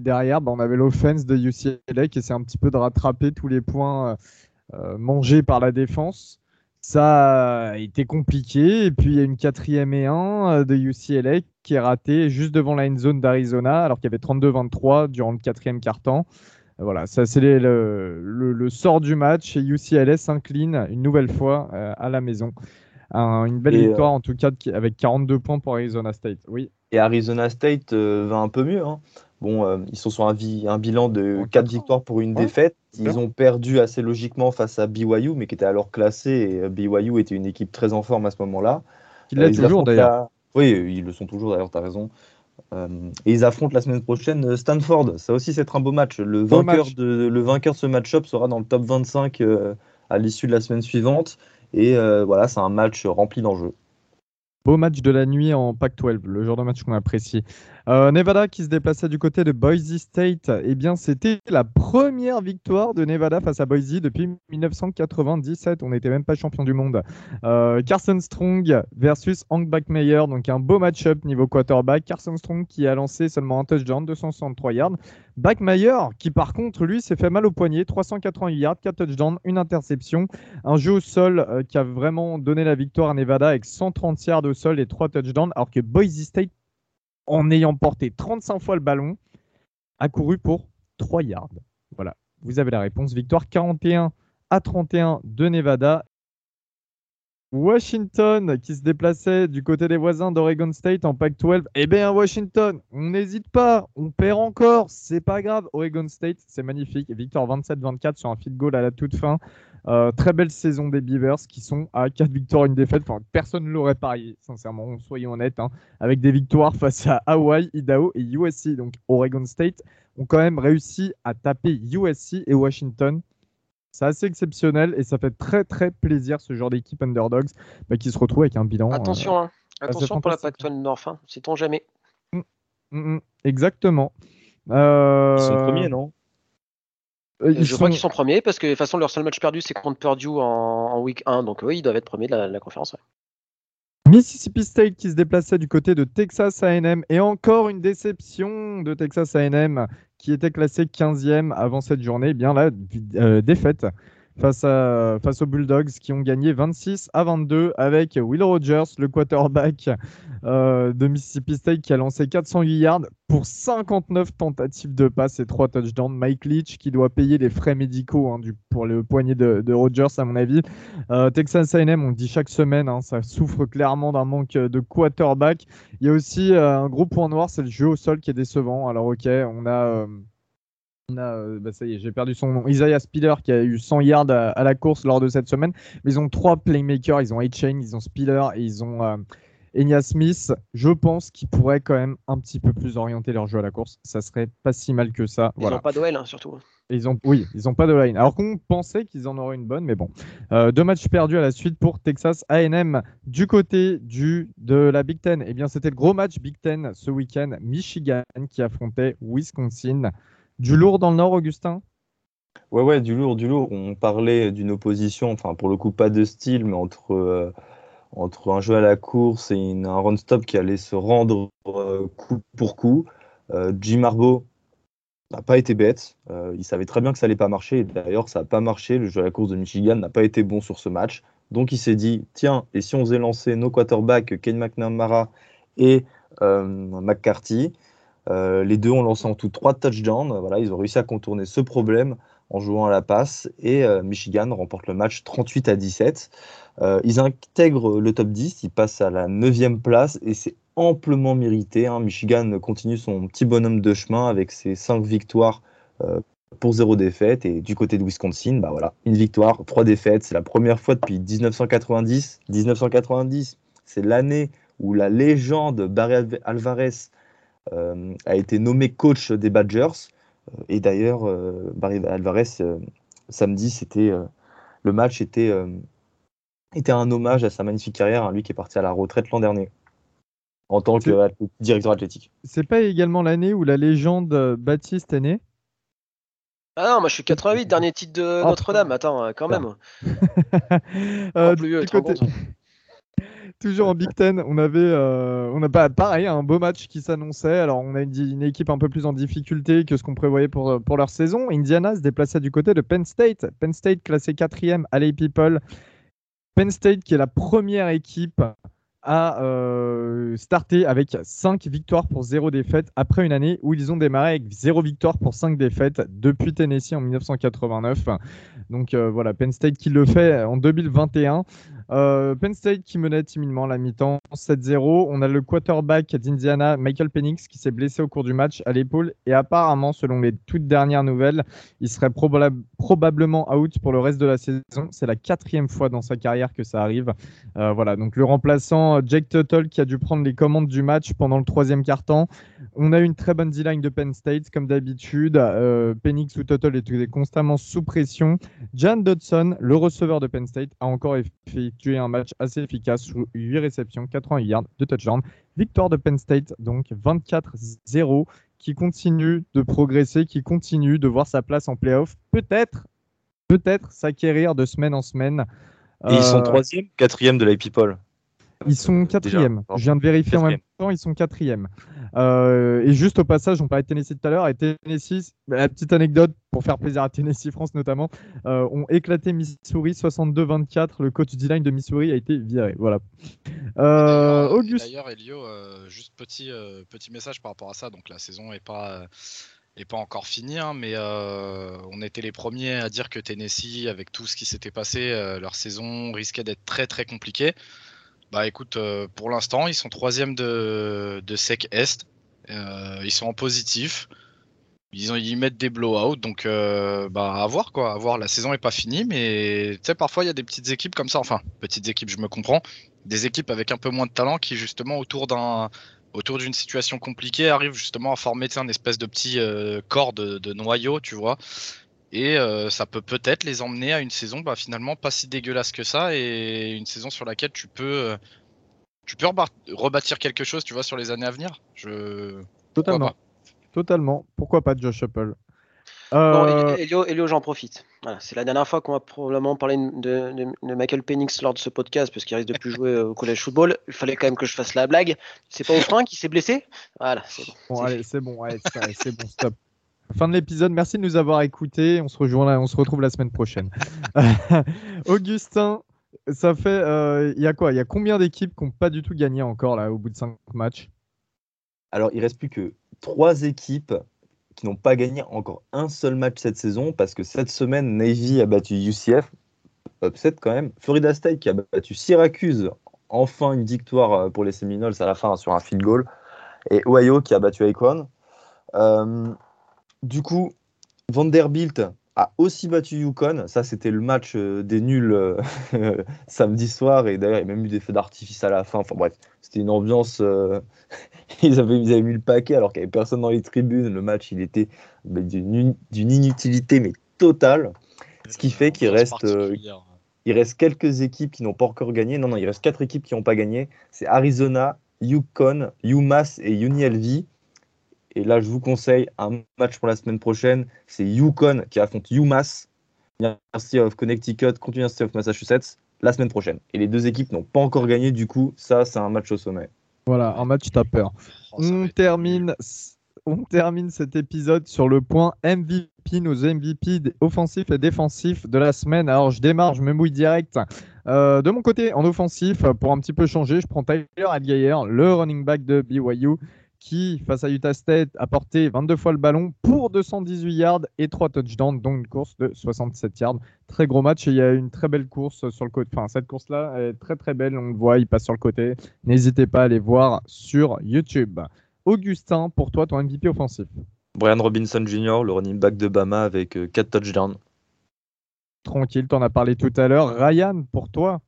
derrière, bah, on avait l'offense de UCLA qui essaie un petit peu de rattraper tous les points euh, mangé par la défense. Ça a été compliqué. Et puis, il y a une quatrième et un euh, de UCLA qui est ratée juste devant la end zone d'Arizona, alors qu'il y avait 32-23 durant le quatrième quart-temps. Euh, voilà, ça c'est le, le, sort du match et UCLA s'incline une nouvelle fois à la maison. une belle victoire en tout cas avec 42 points pour Arizona State. Oui. Et Arizona State va un peu mieux. Hein. Bon, euh, ils sont sur un, un bilan de 4 victoires pour une défaite. Ils ont perdu assez logiquement face à BYU, mais qui était alors classé. Et euh, BYU était une équipe très en forme à ce moment-là. Il euh, toujours d'ailleurs. Oui, ils le sont toujours d'ailleurs, tu as raison. Et ils affrontent la semaine prochaine Stanford. Ça aussi, c'est un beau match. Le vainqueur, De, le vainqueur de ce match-up sera dans le top 25 à l'issue de la semaine suivante. Et voilà, c'est un match rempli d'enjeux. Beau match de la nuit en Pac-12, le genre de match qu'on apprécie. Euh, Nevada qui se déplaçait du côté de Boise State, eh bien c'était la première victoire de Nevada face à Boise depuis 1997. On n'était même pas champion du monde. Euh, Carson Strong versus Hank Backmeyer, donc un beau match-up niveau quarterback. Carson Strong qui a lancé seulement un touchdown, 263 yards. Backmeyer qui par contre lui s'est fait mal au poignet, 388 yards, 4 touchdowns, une interception. Un jeu au sol euh, qui a vraiment donné la victoire à Nevada avec 130 yards au sol et 3 touchdowns, alors que Boise State en ayant porté 35 fois le ballon, a couru pour 3 yards. Voilà, vous avez la réponse. Victoire 41 à 31 de Nevada. Washington qui se déplaçait du côté des voisins d'Oregon State en Pac-12. Eh bien, Washington, on n'hésite pas, on perd encore, c'est pas grave. Oregon State, c'est magnifique. Victoire 27-24 sur un field goal à la toute fin. Euh, très belle saison des Beavers qui sont à 4 victoires, une défaite. Enfin, personne ne l'aurait parié, sincèrement, soyons honnêtes. Hein. avec des victoires face à Hawaii, Idaho et USC. Donc, Oregon State ont quand même réussi à taper USC et Washington c'est assez exceptionnel et ça fait très très plaisir ce genre d'équipe underdogs bah, qui se retrouve avec un bilan. Attention, euh, hein. attention pour la Pac-12 Nord, hein. sait-on jamais. Mm, mm, mm. exactement. Euh, ils sont premiers, non? euh, Je crois qu'ils sont premiers parce que de toute façon leur seul match perdu c'est contre Purdue en, week 1, donc oui ils doivent être premiers de la, conférence. Mississippi State qui se déplaçait du côté de Texas AM et encore une déception de Texas AM qui était classé 15e avant cette journée, eh bien la euh, défaite face, à, face aux Bulldogs qui ont gagné 26 à 22 avec Will Rogers, le quarterback euh, de Mississippi State qui a lancé 408 yards pour 59 tentatives de passe et 3 touchdowns. Mike Leach qui doit payer les frais médicaux hein, pour le poignet de, Rogers à mon avis. Euh, Texas A&M, on le dit chaque semaine, hein, ça souffre clairement d'un manque de quarterback. Il y a aussi euh, un gros point noir, c'est le jeu au sol qui est décevant. Alors ok, on a... Euh, bah, ça y est, j'ai perdu son nom. Isaiah Spiller qui a eu 100 yards à, la course lors de cette semaine. Mais ils ont trois playmakers. Ils ont A-Chain, ils ont Spiller et ils ont euh, Enya Smith. Je pense qu'ils pourraient quand même un petit peu plus orienter leur jeu à la course. Ça serait pas si mal que ça. Ils n'ont pas d'OL hein, surtout. Ils ont, oui, ils n'ont pas de line. Alors qu'on pensait qu'ils en auraient une bonne, mais bon. Euh, deux matchs perdus à la suite pour Texas AM. Du côté du, de la Big Ten, eh bien, c'était le gros match Big Ten ce week-end. Michigan qui affrontait Wisconsin. Du lourd dans le Nord, Augustin? Ouais, ouais, du lourd, du lourd. On parlait d'une opposition, enfin pour le coup pas de style, mais entre, euh, entre un jeu à la course et un run-stop qui allait se rendre euh, coup pour coup. Euh, Jim Harbaugh n'a pas été bête. il savait très bien que ça allait pas marcher. D'ailleurs, ça n'a pas marché. Le jeu à la course de Michigan n'a pas été bon sur ce match. Donc il s'est dit, tiens, et si on faisait lancer nos quarterbacks, Ken McNamara et McCarthy? Euh, les deux ont lancé en tout trois touchdowns. Voilà, ils ont réussi à contourner ce problème en jouant à la passe et euh, Michigan remporte le match 38 à 17. Euh, ils intègrent le top 10, ils passent à la 9 place et c'est amplement mérité. Hein. Michigan continue son petit bonhomme de chemin avec ses 5 victoires pour 0 défaite et du côté de Wisconsin, bah voilà, une victoire, 3 défaites. C'est la première fois depuis 1990. 1990, c'est l'année où la légende Barry Alvarez a été nommé coach des Badgers. Euh, et d'ailleurs, euh, Barry Alvarez, samedi, c'était le match était, était un hommage à sa magnifique carrière, hein, lui qui est parti à la retraite l'an dernier en tant que directeur athlétique. C'est pas également l'année où la légende Baptiste est née ah non, moi je suis 88, dernier titre de oh, Notre-Dame, attends, quand même. euh, plus vieux, côté... Toujours en Big Ten, on avait, euh, on a pas pareil un beau match qui s'annonçait. Alors on a une, équipe un peu plus en difficulté que ce qu'on prévoyait pour, pour leur saison. Indiana se déplaçait du côté de Penn State. Penn State classé quatrième. Allez people. Penn State qui est la première équipe à euh, starter avec 5 victoires pour 0 défaite après une année où ils ont démarré avec 0 victoire pour 5 défaites depuis Tennessee en 1989. Donc euh, voilà, Penn State qui le fait en 2021. Euh, Penn State qui menait timidement la mi-temps 7-0. On a le quarterback d'Indiana, Michael Penix, qui s'est blessé au cours du match à l'épaule. Et apparemment, selon les toutes dernières nouvelles, il serait probablement out pour le reste de la saison. C'est la quatrième fois dans sa carrière que ça arrive. Euh, voilà, donc le remplaçant Jake Tuttle qui a dû prendre les commandes du match pendant le troisième quart-temps. On a une très bonne D-line de Penn State, comme d'habitude. Euh, Penix ou Tuttle était constamment sous pression. Jan Dodson, le receveur de Penn State, a encore effectué un match assez efficace sous 8 réceptions, 80 yards, de touchdowns. Victoire de Penn State, donc 24-0, qui continue de progresser, qui continue de voir sa place en playoff. Peut-être, peut-être s'acquérir de semaine en semaine. Et ils sont euh, troisième, quatrième de la People. Ils sont quatrième. Je viens de vérifier en même temps, ils sont quatrième. Euh, et juste au passage, on parlait de Tennessee tout à l'heure. Et Tennessee, la petite anecdote pour faire plaisir à Tennessee France notamment, euh, ont éclaté Missouri 62-24. Le coach D-line de Missouri a été viré. Voilà. Euh, D'ailleurs, Elio, juste petit, petit message par rapport à ça. Donc la saison n'est pas est pas encore fini, hein, mais euh, on était les premiers à dire que Tennessee, avec tout ce qui s'était passé, euh, leur saison risquait d'être très très compliquée. Bah écoute, euh, pour l'instant, ils sont troisième de, de SEC Est. ils sont en positif. Ils, ont, ils mettent des blowouts, donc bah à voir quoi, à voir. La saison est pas finie, mais tu sais parfois il y a des petites équipes comme ça. Enfin, petites équipes, je me comprends. Des équipes avec un peu moins de talent qui justement autour d'un autour d'une situation compliquée, arrive justement à former un espèce de petit euh, corps de, noyau, tu vois. Et euh, ça peut peut-être les emmener à une saison bah, finalement pas si dégueulasse que ça et une saison sur laquelle tu peux, euh, tu peux rebâtir quelque chose, tu vois, sur les années à venir. Je... Totalement. Totalement. Pourquoi pas Josh Apple Bon, euh, Elio, j'en profite. c'est la dernière fois qu'on va probablement parler de, Michael Penix lors de ce podcast, parce qu'il risque de plus jouer au collège football. Il fallait quand même que je fasse la blague. C'est pas au frein qui s'est blessé? Voilà, c'est bon. Bon, allez, c'est bon, c'est bon, stop. Fin de l'épisode, merci de nous avoir écoutés. On se, rejoint on se retrouve la semaine prochaine. Augustin, ça fait. Euh, il y a quoi? Il y a combien d'équipes qui n'ont pas du tout gagné encore là au bout de 5 matchs? Alors, il reste plus que 3 équipes qui n'ont pas gagné encore un seul match cette saison parce que cette semaine, Navy a battu UCF, upset quand même. Florida State qui a battu Syracuse, enfin une victoire euh, pour les Seminoles à la fin sur un field goal. Et Ohio qui a battu Akron. Euh, du coup, Vanderbilt a aussi battu Yukon. Ça, c'était le match euh, des nuls samedi soir. Et d'ailleurs, il y a même eu des feux d'artifice à la fin. Enfin bref, c'était une ambiance ils, avaient, mis le paquet alors qu'il n'y avait personne dans les tribunes. Le match, il était d'une inutilité, mais totale. Ce qui fait qu'il reste, euh, il reste quelques équipes qui n'ont pas encore gagné. Non, non, il reste quatre équipes qui n'ont pas gagné. C'est Arizona, Yukon, UMass et UNLV. Et là, je vous conseille un match pour la semaine prochaine. C'est Yukon qui affronte UMass, University of Connecticut contre University of Massachusetts, la semaine prochaine. Et les deux équipes n'ont pas encore gagné. Du coup, ça, c'est un match au sommet. Voilà, un match t'as peur. Oh, on, termine, on termine cet épisode sur le point MVP, nos MVP offensifs et défensifs de la semaine. Alors je démarre, je me mouille direct. Euh, de mon côté, en offensif, pour un petit peu changer, je prends Tyler Adgayer, le running back de BYU, qui, face à Utah State, a porté 22 fois le ballon pour 218 yards et 3 touchdowns, donc une course de 67 yards. Très gros match et il y a une très belle course sur le côté. Enfin, cette course-là est très très belle, on le voit, il passe sur le côté. N'hésitez pas à aller voir sur YouTube. Augustin, pour toi, ton MVP offensif Brian Robinson Jr., le running back de Bama avec 4 euh, touchdowns. Tranquille, tu en as parlé tout à l'heure. Ryan, pour toi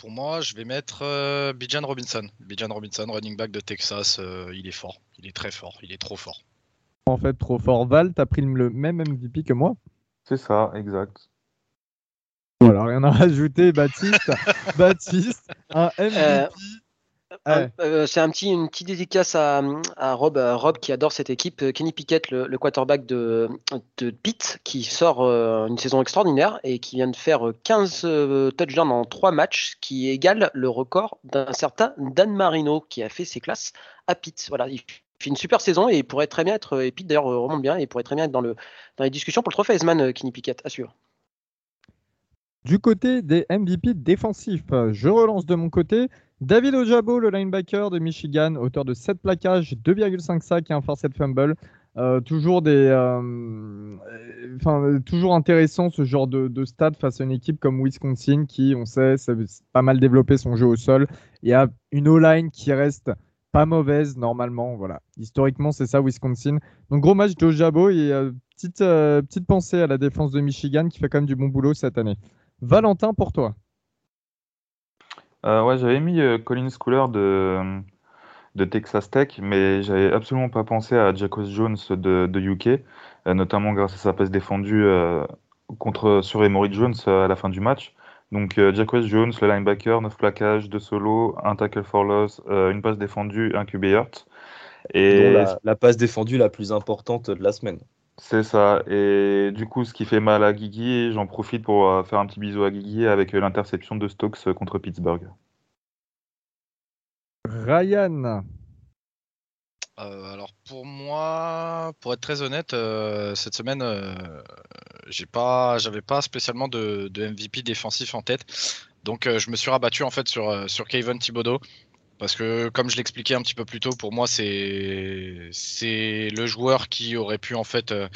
pour moi, je vais mettre euh, Bijan Robinson. Bijan Robinson, running back de Texas, euh, il est fort. Il est très fort. Il est trop fort. En fait, trop fort. Val, t'as pris le même MVP que moi? C'est ça, exact. Voilà, rien à rajouter, Baptiste. Baptiste, un MVP. Euh, euh, c'est un petit, une petite dédicace à, Rob, Rob qui adore cette équipe. Euh, Kenny Pickett, le, quarterback de, de, Pitt, qui sort euh, une saison extraordinaire et qui vient de faire 15 touchdowns en 3 matchs, qui égale le record d'un certain Dan Marino qui a fait ses classes à Pitt. Voilà, il fait une super saison et il pourrait très bien être, et Pitt d'ailleurs remonte bien, et il pourrait très bien être dans, le, dans les discussions pour le trophée Heisman, Kenny Pickett, assure. Du côté des MVP défensifs, je relance de mon côté. David Ojabo, le linebacker de Michigan, auteur de 7 plaquages, 2,5 sacs et un forced fumble. Euh, euh, enfin, toujours intéressant ce genre de, de stade face à une équipe comme Wisconsin qui, on sait, c'est pas mal développé son jeu au sol et a une O-line qui reste pas mauvaise normalement. Voilà, historiquement c'est ça Wisconsin. Donc gros match d'Ojabo et euh, petite pensée à la défense de Michigan qui fait quand même du bon boulot cette année. Valentin pour toi. Euh, ouais, j'avais mis euh, Colin Schooler de, de Texas Tech, mais j'avais absolument pas pensé à Jacques Jones de, de UK, euh, notamment grâce à sa passe défendue contre, sur Emory Jones à la fin du match. Donc Jacques Jones, le linebacker, 9 plaquages, 2 solos, un tackle for loss, une passe défendue, un QB hurt. Et la, passe défendue la plus importante de la semaine. C'est ça. Et du coup, ce qui fait mal à Guigui, j'en profite pour euh, faire un petit bisou à Guigui avec euh, l'interception de Stokes euh, contre Pittsburgh. Ryan. alors pour moi, pour être très honnête, cette semaine, j'ai pas, j'avais pas spécialement de, MVP défensif en tête, donc je me suis rabattu en fait sur sur Kevin Thibodeau Parce que, comme je l'expliquais un petit peu plus tôt, pour moi, c'est c'est le joueur qui aurait pu en fait euh,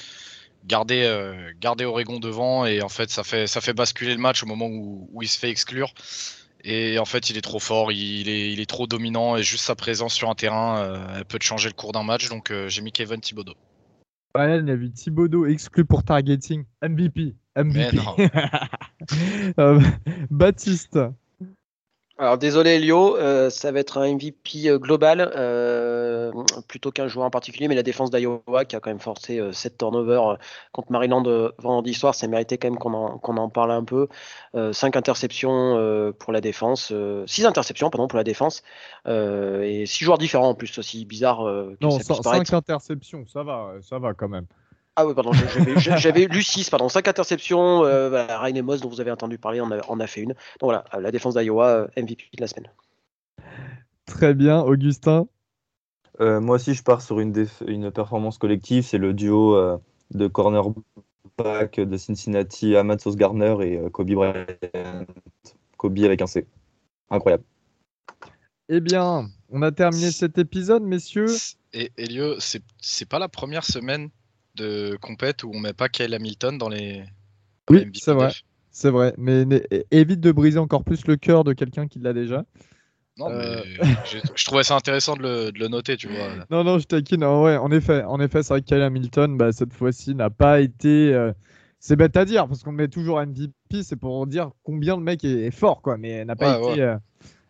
garder, euh, garder Oregon devant et en fait, ça fait, ça fait basculer le match au moment où, où il se fait exclure. Et en fait, il est trop fort, il est, il est trop dominant et juste sa présence sur un terrain, euh, elle peut te changer le cours d'un match. Donc, euh, j'ai mis Kevin Thibodeau. Ouais, il y a vu Thibodeau exclu pour targeting. MVP. MVP. Baptiste. Alors désolé Elio, euh, ça va être un MVP euh, global euh, plutôt qu'un joueur en particulier, mais la défense d'Iowa qui a quand même forcé 7 turnovers euh, contre Maryland euh, vendredi soir, ça méritait quand même qu'on en, qu'on en parle un peu. 5 interceptions euh, pour la défense, 6 interceptions pardon pour la défense euh, et 6 joueurs différents en plus aussi bizarre euh, que Non, ça puisse 5 paraître. interceptions, ça va, ça va quand même. Ah oui, pardon, j'avais- lu 6, pardon, 5 interceptions. Euh, Ryan Amos, dont vous avez entendu parler, en a, en a fait une. Donc voilà, la défense d'Iowa, euh, MVP de la semaine. Très bien, Augustin. Euh, moi aussi, je pars sur une, performance collective. C'est le duo euh, de cornerback de Cincinnati, Ahmad Sauce Garner et euh, Kobe Bryant. Kobe avec un C. Incroyable. Eh bien, on a terminé cet épisode, messieurs. Et Elio, c'est pas la première semaine de compète où on met pas Kyle Hamilton dans les. dans Oui, c'est vrai. C'est vrai, mais mais évite de briser encore plus le cœur de quelqu'un qui l'a déjà. Non, Euh. mais j'ai- je trouvais ça intéressant de le, de le noter, tu vois. Non, non, je taquine. non, ouais, en effet, en effet, c'est vrai que Kyle Hamilton, bah, cette fois-ci, n'a pas été. euh, C'est bête à dire, parce qu'on met toujours MVP, c'est pour dire combien le mec est, est fort, quoi, mais n'a pas Ouais, été euh,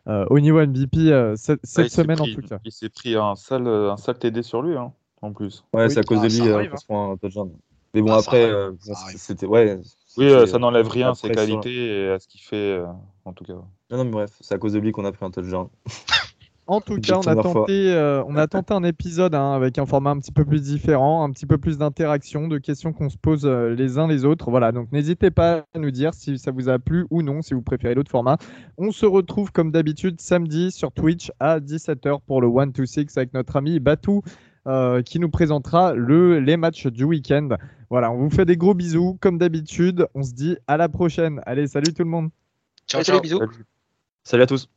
euh, au niveau MVP euh, cette, semaine pris- en tout cas. Il s'est pris un sale, un sale TD sur lui, hein, en plus. Ouais, Oui. c'est à cause Ah, de lui euh, arrive, qu'on se prend un touchdown. Mais bon, Ah, après, euh, c'était. Ouais, Oui, euh, ça euh, n'enlève rien à la ses qualités et à ce qu'il fait, euh, en tout cas. Non, non, mais bref, c'est à cause de lui qu'on a pris un touchdown. En tout cas, on a, tenté, euh, on a tenté un épisode hein, avec un format un petit peu plus différent, un petit peu plus d'interaction, de questions qu'on se pose euh, les uns les autres. Voilà, donc n'hésitez pas à nous dire si ça vous a plu ou non, si vous préférez l'autre format. On se retrouve comme d'habitude samedi sur Twitch à 17h pour le 1 to 6 avec notre ami Batou euh, qui nous présentera le, les matchs du week-end. Voilà, on vous fait des gros bisous comme d'habitude. On se dit à la prochaine. Allez, salut tout le monde. Ciao, salut, bisous. Salut à tous.